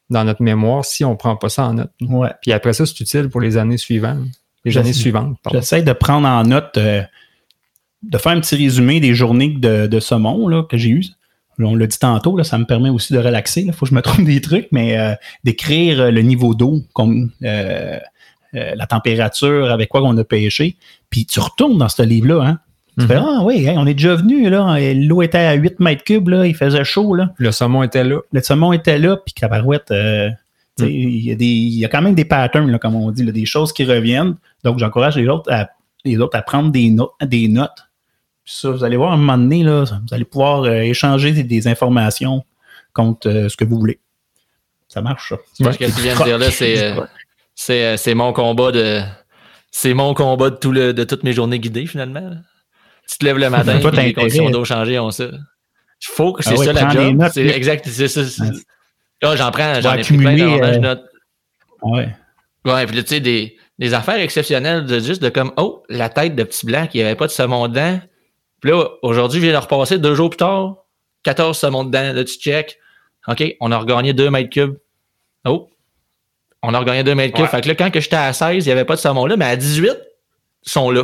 [SPEAKER 2] dans notre mémoire si on ne prend pas ça en note.
[SPEAKER 3] Ouais.
[SPEAKER 2] Puis après ça, c'est utile pour les années suivantes. Les années suivantes.
[SPEAKER 3] J'essaie de prendre en note, euh, de faire un petit résumé des journées de, de saumon là, que j'ai eues. on l'a dit tantôt, là, ça me permet aussi de relaxer. Il faut que je me trompe des trucs, mais euh, d'écrire le niveau d'eau, comme euh, euh, la température, avec quoi on a pêché. Puis tu retournes dans ce livre-là, hein? Tu fais, ah oui, on est déjà venu, là. L'eau était à 8 mètres cubes, là. Il faisait chaud, là.
[SPEAKER 2] Le saumon était là.
[SPEAKER 3] Le saumon était là, puis Cabarouette, euh, mm. il, y a des, il y a quand même des patterns, là, comme on dit, des choses qui reviennent. Donc, j'encourage les autres à, les autres à prendre des, notes des notes. Puis ça, vous allez voir, à un moment donné, là, vous allez pouvoir euh, échanger des, informations contre euh, ce que vous voulez. Ça marche, ça.
[SPEAKER 1] ce que tu viens de dire là, c'est, c'est, mon combat de. C'est mon combat de, tout le, de toutes mes journées guidées, finalement tu te lèves le matin, et les conditions d'eau changées, on sait. Il faut que ah c'est ça la job. C'est exact, c'est ça. Là, j'en prends, j'en ai pris plein je euh.
[SPEAKER 3] Ouais.
[SPEAKER 1] Ouais, puis là, tu sais, des, des affaires exceptionnelles de juste de comme, oh, la tête de petit blanc qui avait pas de saumon dedans. Puis là, aujourd'hui, je viens de repasser deux jours plus tard, 14 saumons dedans. Là, tu check. OK, on a regagné 2 mètres cubes. Oh, on a regagné 2 mètres cubes. Fait que là, quand j'étais à 16, il n'y avait pas de saumon là, mais à 18, ils sont là.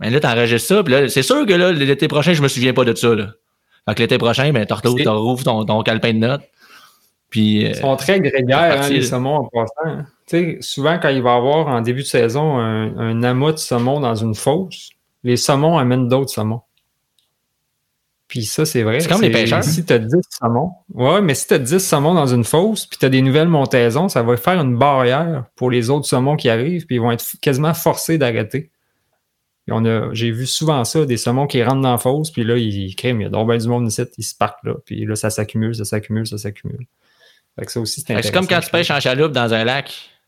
[SPEAKER 1] Mais là, t'enregistres ça, puis là, c'est sûr que là, l'été prochain, je me souviens pas de ça, là. Fait que l'été prochain, ben, t'en rouvres ton, ton calepin de notes. Puis,
[SPEAKER 2] Ils sont très grégaires, hein, les saumons en passant. Tu sais, souvent, quand il va y avoir en début de saison un, un amas de saumon dans une fosse, les saumons amènent d'autres saumons. Puis ça, c'est vrai.
[SPEAKER 1] C'est comme les pêcheurs.
[SPEAKER 2] Si tu as 10 saumons, ouais, mais si tu as 10 saumons dans une fosse, puis tu as des nouvelles montaisons, ça va faire une barrière pour les autres saumons qui arrivent, puis ils vont être quasiment forcés d'arrêter j'ai vu souvent ça, des saumons qui rentrent dans la fosse, puis là, ils criment, il y a donc du monde ici, ils se partent là, puis là, ça s'accumule, ça s'accumule, ça s'accumule. Fait que ça aussi, c'est
[SPEAKER 1] C'est comme quand tu pêches en chaloupe dans un lac.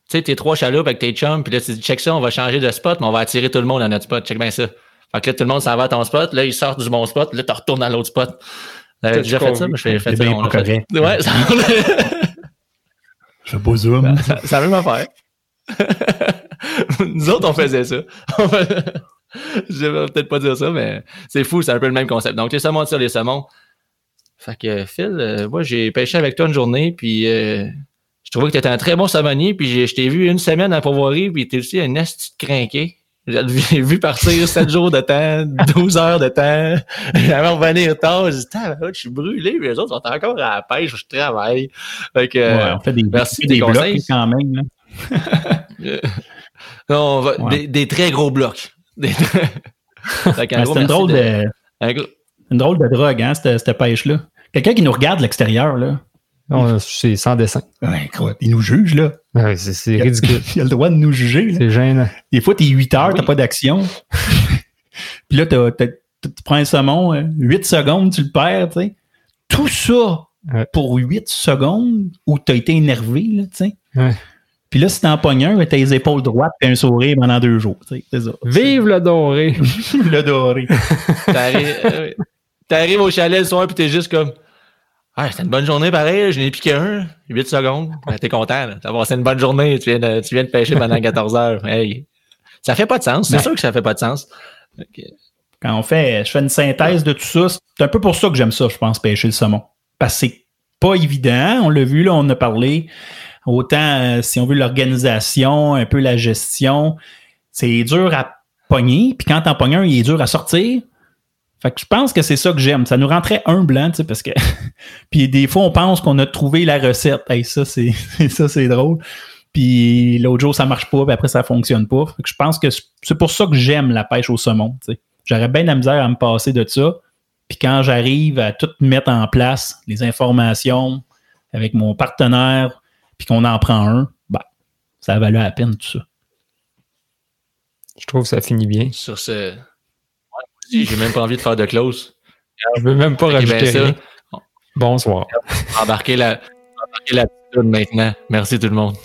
[SPEAKER 1] Tu sais, t'es trois chaloupes avec tes chums, puis là, tu dis, check ça, on va changer de spot, mais on va attirer tout le monde à notre spot. Check bien ça. Fait que là, tout le monde s'en va à ton spot, là, ils sortent du bon spot, là, tu retournes dans l'autre spot. T'avais déjà fait ça, mais je fais, fait ça. Ouais, ça...
[SPEAKER 3] je fais beau zoom.
[SPEAKER 1] Ça, ça, veut m'affaire. Nous autres, on faisait ça. je vais peut-être pas dire ça, mais c'est fou, c'est un peu le même concept. Donc, les saumons sur les saumons. Fait que, Phil, euh, moi, j'ai pêché avec toi une journée, puis euh, je trouvais que tu étais un très bon saumonier, puis je t'ai vu une semaine à Pauvoirie, puis tu aussi un esti crinqué. J'ai vu partir 7 jours de temps, 12 heures de temps. J'avais revenir tard. Je dis, je suis brûlé, mais les autres sont encore à la pêche, je travaille. Fait que,
[SPEAKER 3] ouais, on fait des, merci des, des conseils. quand même.
[SPEAKER 1] non, va, des, des, très gros blocs.
[SPEAKER 3] c'est une drôle de, une drôle de drogue, hein, cette, pêche-là. Quelqu'un qui nous regarde de l'extérieur, là.
[SPEAKER 2] C'est sans dessin.
[SPEAKER 3] il nous juge, là.
[SPEAKER 2] c'est ridicule.
[SPEAKER 3] Il a le droit de nous juger.
[SPEAKER 2] C'est gênant.
[SPEAKER 3] Des fois, t'es 8 heures, t'as pas d'action. Puis là, tu prends un saumon, 8 euh, secondes, tu le perds, tu sais. Tout ça pour 8 secondes où t'as été énervé, là, tu sais.
[SPEAKER 2] Ouais.
[SPEAKER 3] Puis là, si t'en pognes un, t'as les épaules droites et un sourire pendant deux jours. C'est ça.
[SPEAKER 2] Vive le doré!
[SPEAKER 3] Vive le doré!
[SPEAKER 1] Euh, t'arrives au chalet le soir puis t'es juste comme Ah, c'était une bonne journée pareil, je n'ai piqué un, 8 secondes. Ben, t'es content, t'as passé une bonne journée, tu viens de, tu viens de pêcher pendant 14 heures. Hey, ça fait pas de sens, c'est sûr que ça fait pas de sens.
[SPEAKER 3] Quand on fait, je fais une synthèse de tout ça, c'est un peu pour ça que j'aime ça, je pense, pêcher le saumon. Parce que c'est pas évident, on l'a vu, là, on a parlé. Autant, euh, si on veut l'organisation, un peu la gestion, c'est dur à pogner. Puis quand t'en pognes un, il est dur à sortir. Fait que je pense que c'est ça que j'aime. Ça nous rentrait un blanc, tu sais, parce que. puis des fois, on pense qu'on a trouvé la recette. Hey, ça, c'est ça, c'est drôle. Puis l'autre jour, ça marche pas, puis après, ça fonctionne pas. Fait que je pense que c'est pour ça que j'aime la pêche au saumon. Tu sais. J'aurais bien la misère à me passer de ça. Puis quand j'arrive à tout mettre en place, les informations avec mon partenaire, puis qu'on en prend un, ben, ça a valu la peine tout ça.
[SPEAKER 2] Je trouve que ça finit bien.
[SPEAKER 1] Sur ce. J'ai même pas envie de faire de close.
[SPEAKER 2] Je veux même pas rajouter ça. Bonsoir.
[SPEAKER 1] Embarquez la, embarquez la maintenant. Merci tout le monde.